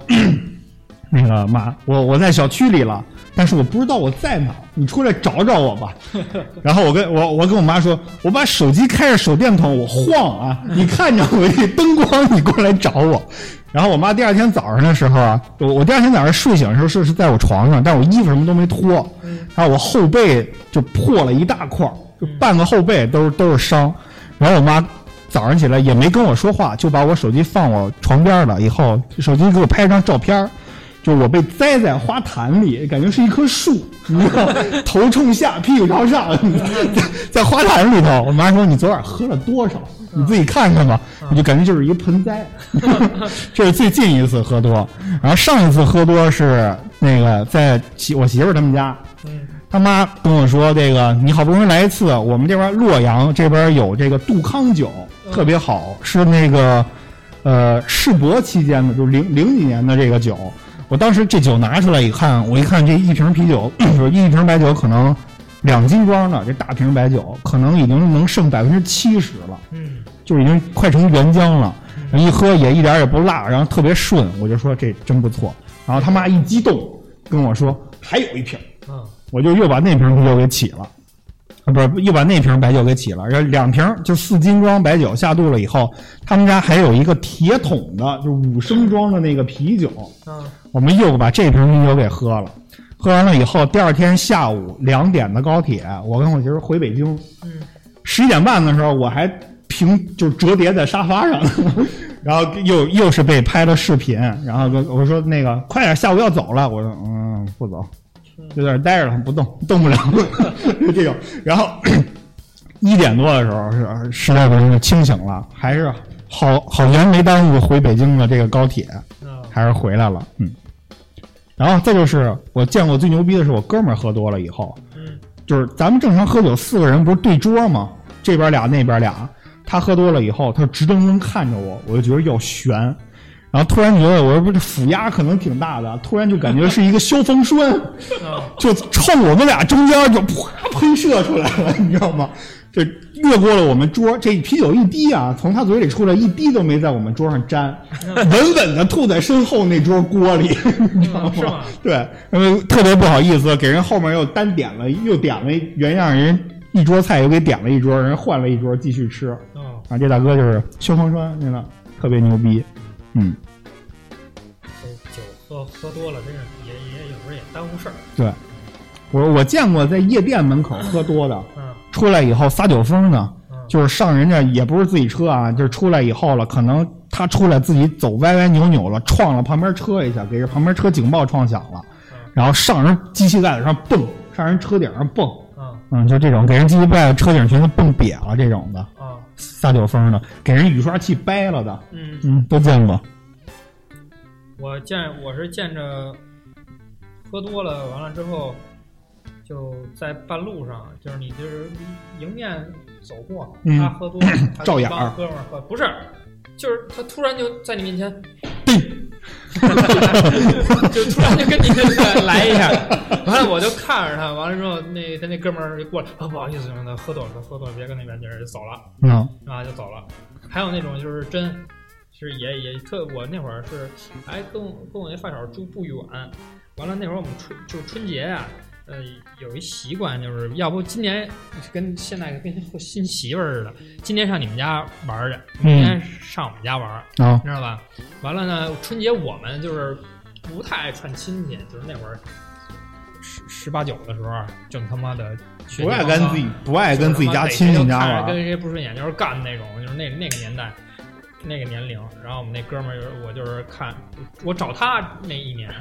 那个妈，我我在小区里了，但是我不知道我在哪，你出来找找我吧。然后我跟我我跟我妈说，我把手机开着手电筒，我晃啊，你看着我这灯光，你过来找我。然后我妈第二天早上的时候啊，我我第二天早上睡醒的时候是是在我床上，但我衣服什么都没脱，然后我后背就破了一大块，就半个后背都是都是伤。然后我妈早上起来也没跟我说话，就把我手机放我床边了，以后手机给我拍一张照片，就我被栽在花坛里，感觉是一棵树，你知道，头冲下，屁股朝上，在 在花坛里头。我妈说你昨晚喝了多少？你自己看看吧，我就感觉就是一个盆栽。这是最近一次喝多，然后上一次喝多是那个在媳我媳妇儿他们家，他妈跟我说这个你好不容易来一次，我们这边洛阳这边有这个杜康酒，特别好，是那个呃世博期间的，就是零零几年的这个酒。我当时这酒拿出来一看，我一看这一瓶啤酒，就是一瓶白酒可能两斤装的，这大瓶白酒可能已经能剩百分之七十了。嗯，就已经快成原浆了，一喝也一点也不辣，然后特别顺，我就说这真不错。然后他妈一激动跟我说还有一瓶，嗯，我就又把那瓶啤酒给起了，啊，不是又把那瓶白酒给起了，然后两瓶就四斤装白酒下肚了以后，他们家还有一个铁桶的，就五升装的那个啤酒，嗯，我们又把这瓶啤酒给喝了。喝完了以后，第二天下午两点的高铁，我跟我媳妇回北京。嗯，十一点半的时候，我还平就折叠在沙发上，然后又又是被拍了视频，然后跟我说那个快点，下午要走了。我说嗯，不走，就在这儿待着了，不动，动不了，就 这种。然后 一点多的时候是实在不行清醒了，还是好好悬没耽误回北京的这个高铁，还是回来了，嗯。然后再就是我见过最牛逼的是我哥们儿喝多了以后，嗯就是咱们正常喝酒四个人不是对桌吗？这边俩那边俩，他喝多了以后，他直瞪瞪看着我，我就觉得要悬，然后突然觉得我说不是腹压可能挺大的，突然就感觉是一个消防栓，嗯就冲我们俩中间就啪喷射出来了，你知道吗？这越过了我们桌，这啤酒一滴啊，从他嘴里出来一滴都没在我们桌上沾，稳稳的吐在身后那桌锅里，你知道吗？对，呃，特别不好意思，给人后面又单点了，又点了原样，人一桌菜又给点了一桌，人换了一桌继续吃。嗯，啊，这大哥就是消防栓，真的特别牛逼。嗯，这酒喝喝多了，真是也也有时候也耽误事儿。对，我我见过在夜店门口喝多的，嗯出来以后撒酒疯呢，嗯。就是上人家也不是自己车啊，就是出来以后了，可能他出来自己走歪歪扭扭了，撞了旁边车一下，给这旁边车警报撞响了，然后上人机器盖子上蹦，上人车顶上蹦，嗯。嗯，就这种给人机器盖子车顶全都蹦瘪了这种的，啊撒酒疯的，给人雨刷器掰了的，嗯，嗯，都见过。我见我是见着喝多了，完了之后就在半路上，就是你就是迎面走过，嗯。他喝多了，他照眼儿。帮哥们儿喝，不是，就是他突然就在你面前，就突然就跟你来一下，完了我就看着他，完了之后那他那哥们儿就过来，啊不好意思，他喝多了，他喝多了，别跟那边劲儿就走了。嗯。啊就走了。还有那种就是真，是也也特我那会儿是还跟我跟我那发小住不远，完了那会儿我们春就是春节啊，呃有一习惯就是要不今年跟现在跟新媳妇儿似的，今年上你们家玩去，明年上我们家玩儿，啊知道吧？完了呢，春节我们就是不太爱串亲戚，就是那会儿。十十八九的时候，正他妈的不爱跟自己不爱跟自己家亲戚家玩跟谁不顺眼就是干那种，就是那那个年代，那个年龄。然后我们那哥们儿，我就是看我找他那一年，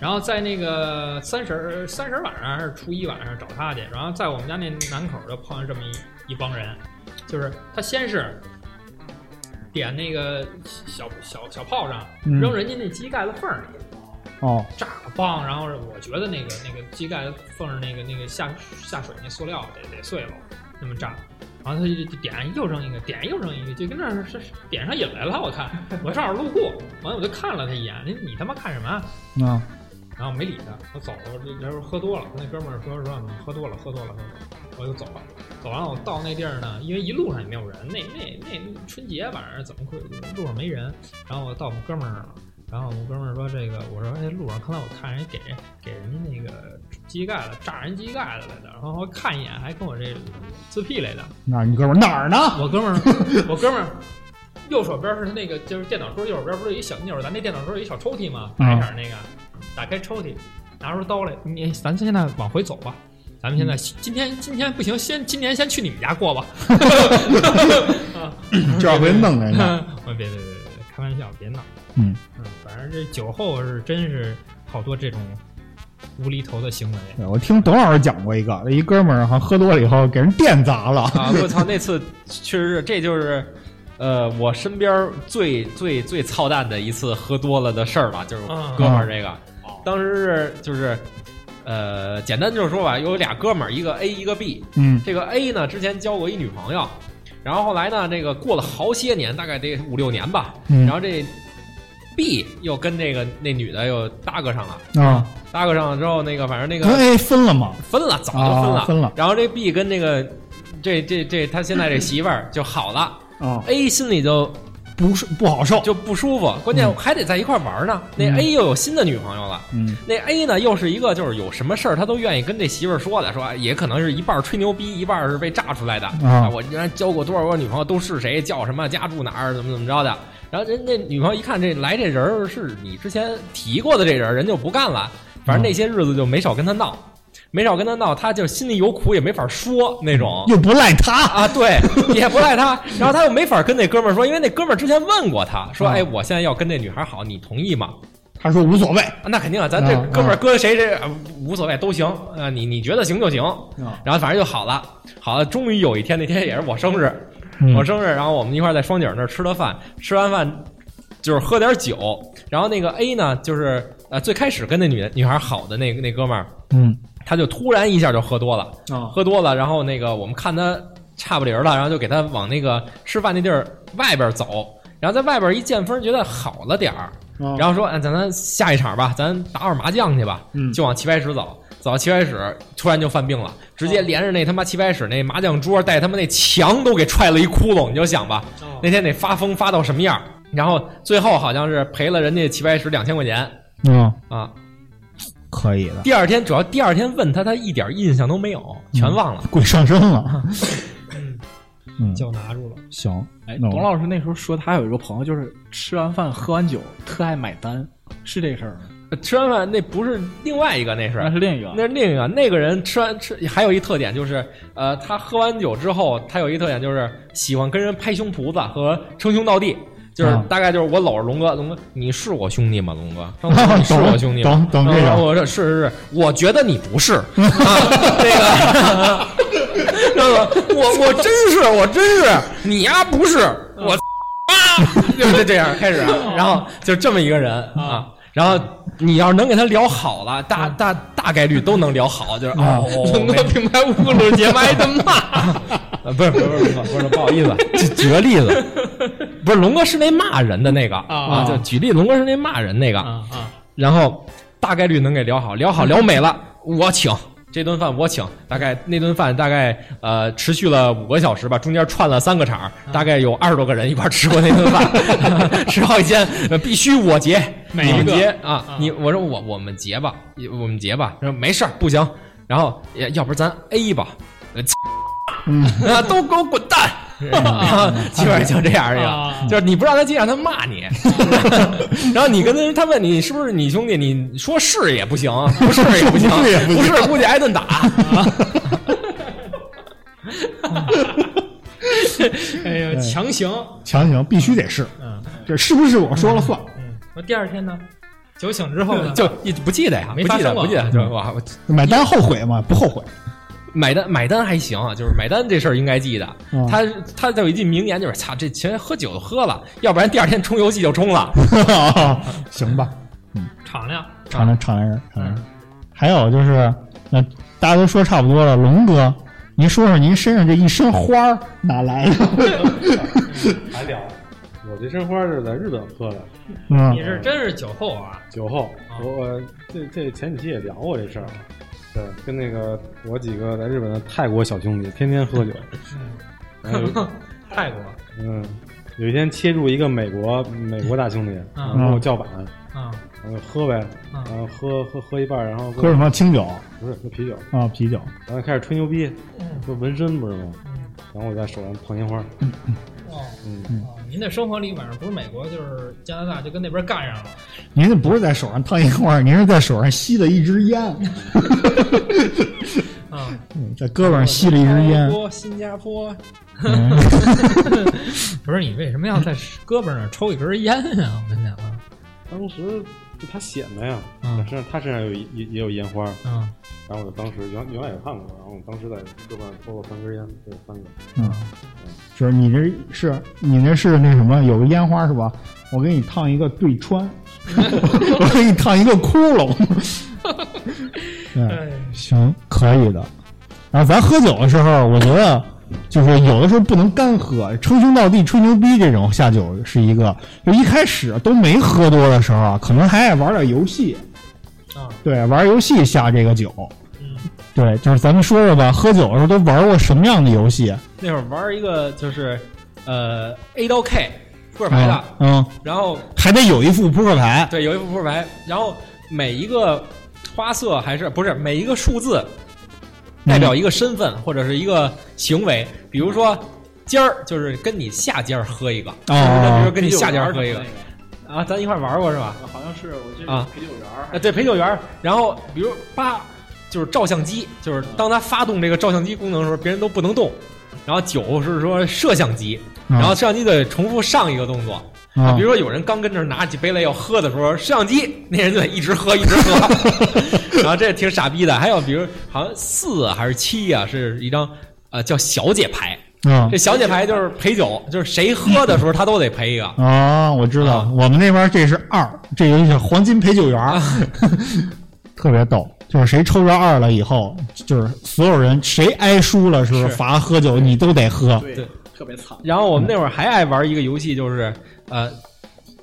然后在那个三十儿三十儿晚上还是初一晚上找他去，然后在我们家那南口就碰上这么一一帮人，就是他先是。点那个小小小炮仗，嗯扔人家那机盖子缝儿里，哦，炸个棒，然后我觉得那个那个机盖缝儿那个那个下下水那塑料得得碎了，那么炸，然后他就就点又扔一个，点又扔一个，就跟那儿是是点上瘾来了。我看我正好路过，完了我就看了他一眼，你你他妈看什么啊？啊，然后没理他，我走了。我这这时候喝多了，跟那哥们儿说说喝多了，喝多了，喝多了，我就走了。走完了，我到那地儿呢，因为一路上也没有人，那那那春节晚上怎么会路上没人？然后我到我们哥们儿那儿了，然后我们哥们儿说这个，我说哎，路上刚才我看人给给人家那个机盖子炸人机盖子来的，然后我看一眼还跟我这自闭来的。那你哥们儿哪儿呢？我哥们儿，我哥们儿右手边是那个就是电脑桌右手边不是有一小那会儿咱那电脑桌有一小抽屉吗？白色那个，打开抽屉，拿出刀来，你咱现在往回走吧。咱们现在今天今天不行，先今年先去你们家过吧。就要被弄人家。我别别别别，开玩笑，别闹。嗯嗯，反正这酒后是真是好多这种无厘头的行为。对我听董老师讲过一个，一哥们儿好像喝多了以后给人电砸了。啊！我操，那次确实是，这就是，呃，我身边最最最操蛋的一次喝多了的事儿了，就是啊哥们儿这个，当时是就是，呃，简单就是说吧，有俩哥们儿，一个 A 一个 B，嗯这个 A 呢之前交过一女朋友，然后后来呢，这个过了好些年，大概得五六年吧，嗯然后这 B 又跟那个那女的又搭个上了，啊，搭个上了之后，那个反正那个跟 A 分了吗？分了，早就分了。啊分了然后这 B 跟那个这这这他现在这 媳妇儿就好了啊，，A 心里就不是不好受。就不舒服，关键嗯还得在一块玩呢。那嗯 A 又有新的女朋友了。嗯那 A 呢，又是一个就是有什么事儿他都愿意跟这媳妇儿说的，说也可能是一半儿吹牛逼，一半儿是被炸出来的啊我原来交过多少个女朋友，都是谁，叫什么，家住哪儿，怎么怎么着的。然后人那女朋友一看这来这人儿是你之前提过的这人儿，人就不干了。反正那些日子就没少跟他闹，没少跟他闹，他就心里有苦也没法说那种。又不赖他。啊，对，也不赖他，然后他又没法跟那哥们儿说，因为那哥们儿之前问过他说，啊哎，我现在要跟这女孩好，你同意吗？他说无所谓。啊那肯定啊，咱这啊哥们儿搁谁谁呃无所谓都行，啊，你你觉得行就行，啊然后反正就好了，好了，终于有一天，那天也是我生日，嗯我生日，然后我们一块儿在双井那儿吃的饭，吃完饭就是喝点酒，然后那个 A 呢，就是呃最开始跟那女女孩好的那那哥们儿，嗯他就突然一下就喝多了。啊喝多了，然后那个我们看他差不离儿了，然后就给他往那个吃饭那地儿外边走，然后在外边一见风，觉得好了点儿，然后说，哎，咱咱下一场吧，咱打会儿麻将去吧，嗯就往棋牌室走。走到棋牌室，突然就犯病了，直接连着那他妈棋牌室那麻将桌带他妈那墙都给踹了一窟窿，你就想吧，那天得发疯发到什么样？然后最后好像是赔了人家棋牌室两千块钱嗯，啊。可以的。第二天主要第二天问他，他一点印象都没有，全忘了。鬼上身了。嗯，就拿住了。行。哎，董老师那时候说他有一个朋友，就是吃完饭喝完酒特爱买单，是这事儿吗？吃完饭那不是另外一个，那是那是另一个。那是另一个。那个人吃完吃还有一特点就是，呃，他喝完酒之后，他有一特点就是喜欢跟人拍胸脯子和称兄道弟。就是啊大概就是我搂着龙哥，龙哥你是我兄弟吗？龙哥，你是我兄弟吗？懂懂这个啊我说是是是，我觉得你不是。啊、那个，那个，我我真是我真是，你呀不是我啊，就是这样开始，然后就这么一个人啊，然后你要是能给他聊好了，大大大概率都能聊好，就是啊，龙哥品牌侮辱节目挨的骂，呃不是不是不是不是不好意思，举举个例子，不是龙哥是那骂人的那个啊，就举例，龙哥是那骂人那个，啊啊，然后大概率能给聊好，聊好聊美了，我请。这顿饭我请，大概那顿饭大概呃持续了五个小时吧，中间串了三个场，大概有二十多个人一块吃过那顿饭，吃好几天，呃必须我结，每一个啊！你我说我我们结吧，我们结吧，说没事儿不行，然后要要不咱 A 吧，都给我滚蛋！然 后基本上就这样一啊。个，就是你不让他接，让他骂你，然后你跟他他问你是不是你兄弟，你说是也不行，不是也不行，不是估计挨顿打。哎呀，强行，强行必须得是，嗯。这是不是我说了算？嗯，我第二天呢，酒醒之后呢，就一不记得呀，没记得，发生过。不记得，就哇，我买单后悔吗？不后悔。买单买单还行，啊就是买单这事儿应该记得。嗯他他有一句名言，就是操，这钱喝酒都喝了，要不然第二天冲游戏就冲了。行吧，敞亮，敞亮敞亮人，敞亮人。还有就是，那大家都说差不多了，龙哥，您说说您身上这一身花儿哪来的？还聊。我这身花是在日本喝的，嗯你是真是酒后啊？酒后。我这这前几期也聊过这事儿，对，跟那个我几个在日本的泰国小兄弟天天喝酒，然后 泰国，嗯，有一天切入一个美国美国大兄弟，嗯然后跟我叫板，啊然后喝呗，嗯然后喝喝喝一半，然后喝什么清酒不是喝啤酒，啊？啤酒。然后开始吹牛逼，说纹身不是吗？嗯然后我在手上烫烟花，哦嗯，哦，您的生活里晚上不是美国就是加拿大，就跟那边干上了。您这不是在手上烫烟花，您是在手上吸了一支烟，啊，嗯在胳膊上吸了一支烟。波新加坡，嗯 不是你为什么要在胳膊上抽一根烟啊？我跟你讲啊，当时就他显的呀，嗯。身上他身上有也也有烟花，嗯。然后我当时原原来也看过，然后我当时在胳膊上抽了三根烟，这有三个，嗯，就是你这是你那是那什么，有个烟花是吧？我给你烫一个对穿，我给你烫一个窟窿。对，哎行，可以的。然后咱喝酒的时候，我觉得就是有的时候不能干喝，称兄道弟、吹牛逼这种下酒是一个。就一开始都没喝多的时候啊，可能还爱玩点游戏，啊对，玩游戏下这个酒。嗯对，就是咱们说说吧，喝酒的时候都玩过什么样的游戏？那会儿玩一个就是呃 A 到 K 扑克牌的，嗯，嗯，然后还得有一副扑克牌。对有一副扑克牌，然后每一个花色还是不是每一个数字代表一个身份或者是一个行为，比如说尖儿就是跟你下尖儿喝一个，哦。比如说跟你下尖儿喝一个。啊，咱一块儿玩过是吧？好像是我记得啊。陪酒员对，陪酒员儿，然后比如八就是照相机，就是当他发动这个照相机功能的时候，别人都不能动。然后九是说摄像机，嗯。然后摄像机得重复上一个动作。啊比如说有人刚跟这儿拿起杯来要喝的时候，摄像机那人就得一直喝一直喝，然后这挺傻逼的。还有比如好像四啊还是七啊，是一张呃叫小姐牌，嗯这小姐牌就是陪酒，就是谁喝的时候他都得陪一个。啊，我知道，啊我们那边这是二，这游戏叫黄金陪酒员儿，特别逗。就是谁抽着二了以后，就是所有人谁挨输了是不是是罚喝酒，你都得喝。对对特别惨。然后我们那会儿还爱玩一个游戏，就是呃，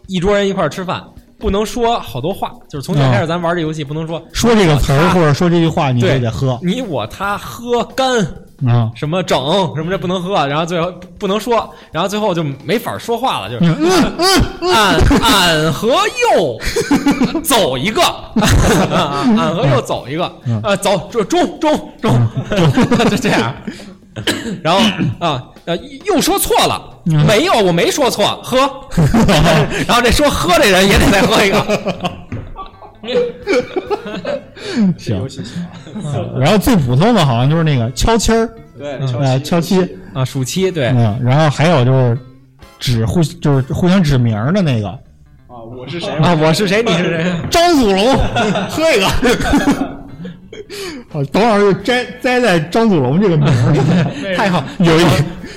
一桌人一块儿吃饭，不能说好多话，就是从小开始咱玩这游戏不能说说这个词儿或者说这句话，你就得喝你我他喝干啊。什么整什么这不能喝，然后最后不不能说，然后最后就没法说话了，就是嗯俺俺和右 走一个，啊 俺和右走一个，呃，走就中中中，就这样。然后啊呃又说错了，没有我没说错，喝。然后这说喝这人也得再喝一个。行然后最普通的好像就是那个敲七儿，对，呃，敲七，啊，暑期对，嗯，然后还有就是指互就是互相指名儿的那个，啊，我是谁？啊，我是谁？你是谁？张祖龙，喝一个。哦，董老师就摘栽在张祖龙这个名儿里，太好。有一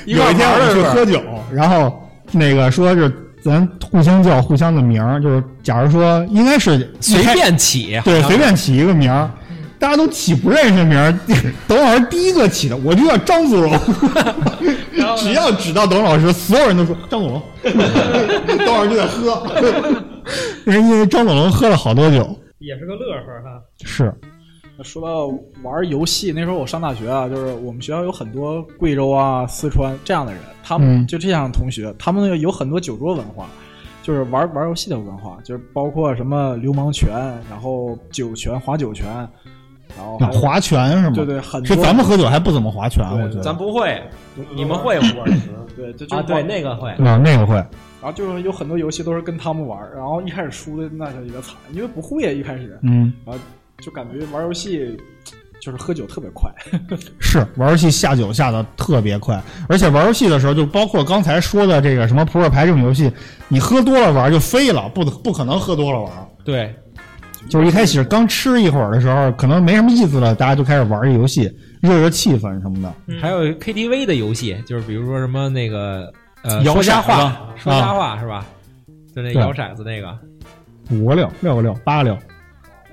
有一天我们去喝酒，然后那个说是咱互相叫互相的名儿，就是假如说应该是随便起，对随便起一个名儿，大家都起不认识名儿，董老师第一个起的，我就叫张子龙。只要指到董老师，所有人都说张子龙，董老师就在喝，因为张子龙喝了好多酒，也是个乐呵哈。是。说到玩游戏，那时候我上大学啊，就是我们学校有很多贵州啊、四川这样的人，他们嗯就这样的同学，他们有很多酒桌文化，就是玩玩游戏的文化，就是包括什么流氓拳，然后酒拳、划酒拳，然后划拳是吗？对对，很多是咱们喝酒还不怎么划拳，我觉得。咱不会，你们会我？对就就啊，对，那个会。啊，那个会。然后就是有很多游戏都是跟他们玩，然后一开始输的那叫一个惨，因为不会啊，一开始，嗯，然后就感觉玩游戏就是喝酒特别快，是玩游戏下酒下的特别快，而且玩游戏的时候，就包括刚才说的这个什么扑克牌这种游戏，你喝多了玩就飞了，不不可能喝多了玩。对，就是一开始刚吃一会儿的时候，可能没什么意思了，大家就开始玩这游戏，热热气氛什么的。还有 KTV 的游戏，就是比如说什么那个呃摇说瞎话骰子，啊说瞎话是吧？就那摇骰子那个，五个六，六个六，八个六，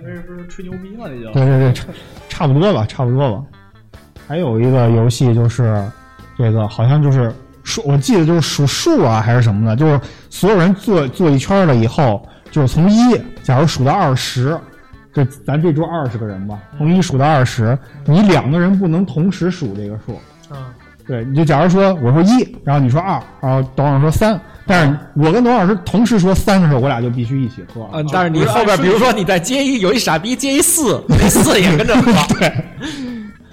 那是不是吹牛逼嘛？那叫对对对，差差不多吧，差不多吧。还有一个游戏就是这个，好像就是数，我记得就是数数啊，还是什么的，就是所有人坐坐一圈了以后，就是从一，假如数到二十，这咱这桌二十个人吧，从一数到二十，你两个人不能同时数这个数。啊，对，你就假如说我说一，然后你说二，然后董事长说三，但是我跟董老师同时说三的时候，我俩就必须一起喝。嗯，但是你后边，比如说你再接一，有一傻逼接一四，那四也跟着喝。对。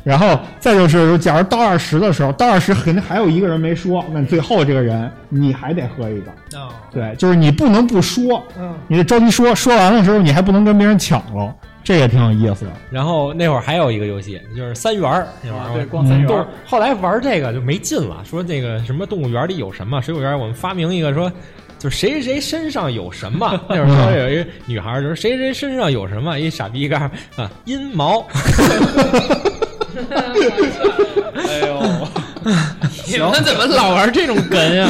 然后再就是，假如到二十的时候，到二十肯定还有一个人没说，那最后这个人你还得喝一个。哦。对，就是你不能不说，嗯，你得着急说，说完了时候你还不能跟别人抢了。这也挺有意思的。然后那会儿还有一个游戏，就是三元儿，那玩意儿对，光三元儿。后来玩这个就没劲了，说那个什么动物园里有什么，水果园我们发明一个说，就谁谁身上有什么。那会儿说有一女孩就是谁谁身上有什么，一傻逼干啊阴毛。哎呦，你们怎么老玩这种梗呀？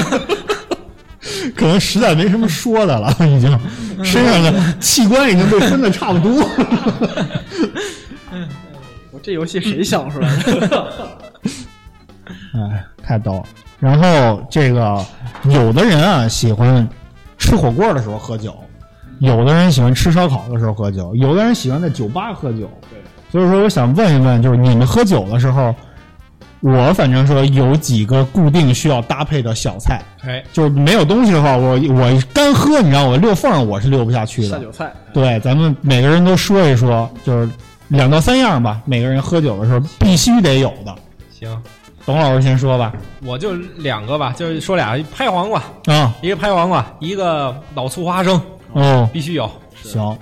可能实在没什么说的了，已经身上的器官已经被分的差不多。我这游戏谁想出来的？哎，太逗了。然后这个有的人啊喜欢吃火锅的时候喝酒，有的人喜欢吃烧烤的时候喝酒，有的人喜欢在酒吧喝酒。对，所以说我想问一问，就是你们喝酒的时候。我反正说有几个固定需要搭配的小菜，哎，就是没有东西的话，我我干喝，你知道我溜缝我是溜不下去的。下酒菜，对，咱们每个人都说一说，就是两到三样吧，每个人喝酒的时候必须得有的。行，董老师先说吧，我就两个吧，就是说俩拍黄瓜。啊，一个拍黄瓜，一个老醋花生，哦，必须有。行，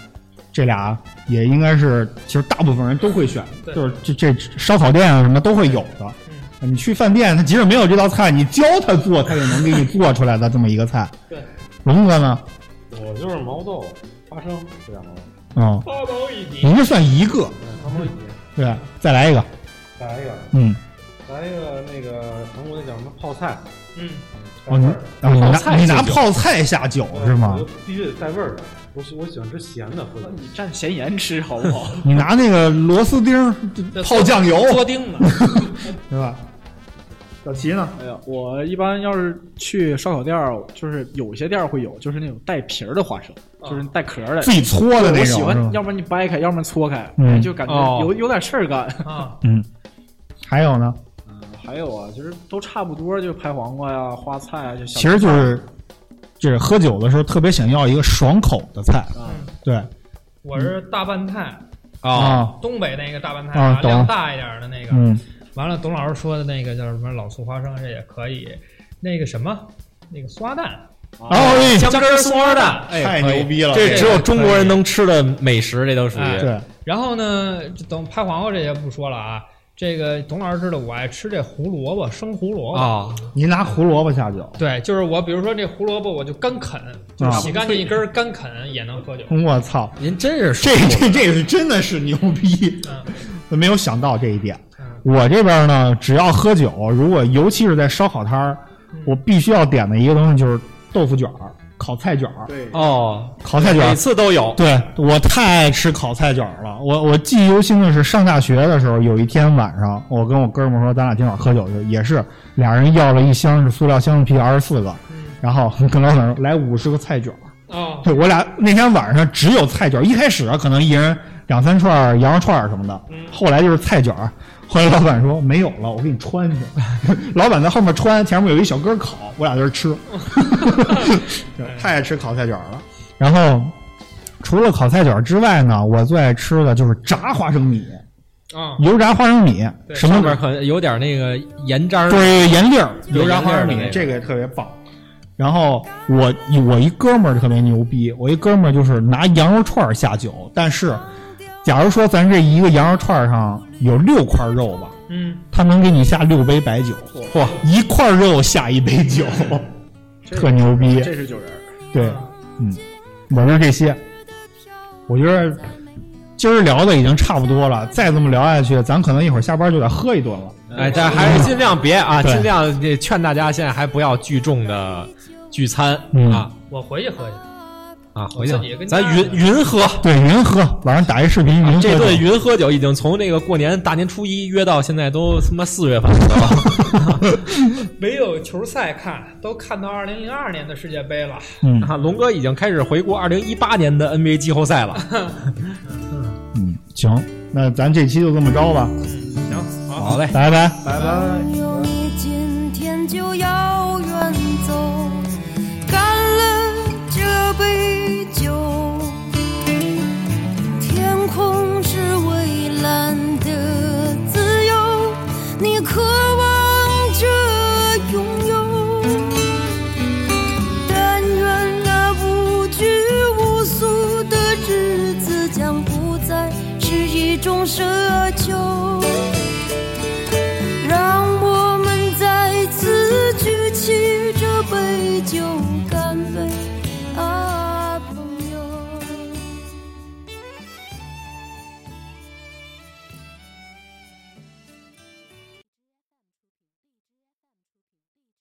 这俩也应该是，其实大部分人都会选，就是这这烧烤店啊什么都会有的。你去饭店，他即使没有这道菜，你教他做，他也能给你做出来的这么一个菜。对，龙哥呢？我就是毛豆、花生这两个。嗯，八宝一斤。您这算一个。八毛一斤。对，再来一个。再来一个。嗯。来一个那个韩国那叫什么泡菜？嗯。哦，你你拿你拿泡菜下酒是吗？必须得带味儿的。我喜我喜欢吃咸的，或者你蘸咸盐吃好不好？你拿那个螺丝钉 泡酱油，做钉子，对吧？小齐呢？哎呀，我一般要是去烧烤店儿，就是有些店儿会有，就是那种带皮儿的花生，就是带壳的，自己搓的那种。我喜欢，要不然你掰开，要不然搓开，就感觉有有点事儿干啊。嗯，还有呢？嗯，还有啊，就是都差不多，就拍黄瓜呀、花菜啊，就其实就是。就是喝酒的时候特别想要一个爽口的菜，对，我是大拌菜啊，东北那个大拌菜啊，量大一点的那个。嗯，完了，董老师说的那个叫什么老醋花生，这也可以。那个什么，那个花蛋，哦，姜汁松花蛋，太牛逼了，这只有中国人能吃的美食，这都属于。对，然后呢，等拍黄瓜这些不说了啊。这个董老师知道我爱吃这胡萝卜，生胡萝卜啊！您拿胡萝卜下酒？对，就是我，比如说这胡萝卜，我就干啃，就洗干净一根干啃也能喝酒。我操，您真是这这这是真的是牛逼！嗯，没有想到这一点。我这边呢，只要喝酒，如果尤其是在烧烤摊儿，我必须要点的一个东西就是豆腐卷儿。烤菜卷儿，对哦，烤菜卷儿每次都有。对我太爱吃烤菜卷儿了。我我记忆犹新的是上大学的时候，有一天晚上，我跟我哥们儿说，咱俩今晚喝酒去，也是俩人要了一箱是塑料箱子啤二十四个，然后跟老板说来五十个菜卷儿。哦，对我俩那天晚上只有菜卷儿，一开始可能一人两三串羊肉串什么的，后来就是菜卷儿。后来老板说没有了，我给你穿去。老板在后面穿，前面有一小哥烤，我俩在这吃。太爱吃烤菜卷了。然后除了烤菜卷之外呢，我最爱吃的就是炸花生米啊，油炸花生米，什么边可有点那个盐渣儿，对盐粒儿，油炸花生米，这个也特别棒。然后我我一哥们儿特别牛逼，我一哥们儿就是拿羊肉串下酒，但是。假如说咱这一个羊肉串上有六块肉吧，嗯，他能给你下六杯白酒，嚯，一块肉下一杯酒，特牛逼，这是酒人，对，嗯，我就这些，我觉得今儿聊的已经差不多了，再这么聊下去，咱可能一会儿下班就得喝一顿了。哎，但还是尽量别啊，尽量这劝大家现在还不要聚众的聚餐啊，我回去喝去。啊，回去咱云云喝，对云喝，晚上打一视频云喝。这顿云喝酒已经从那个过年大年初一约到现在都他妈四月份了，没有球赛看，都看到二零零二年的世界杯了。嗯，啊，龙哥已经开始回顾二零一八年的 NBA 季后赛了。嗯，行，那咱这期就这么着吧。嗯，行，好嘞，拜拜，拜拜。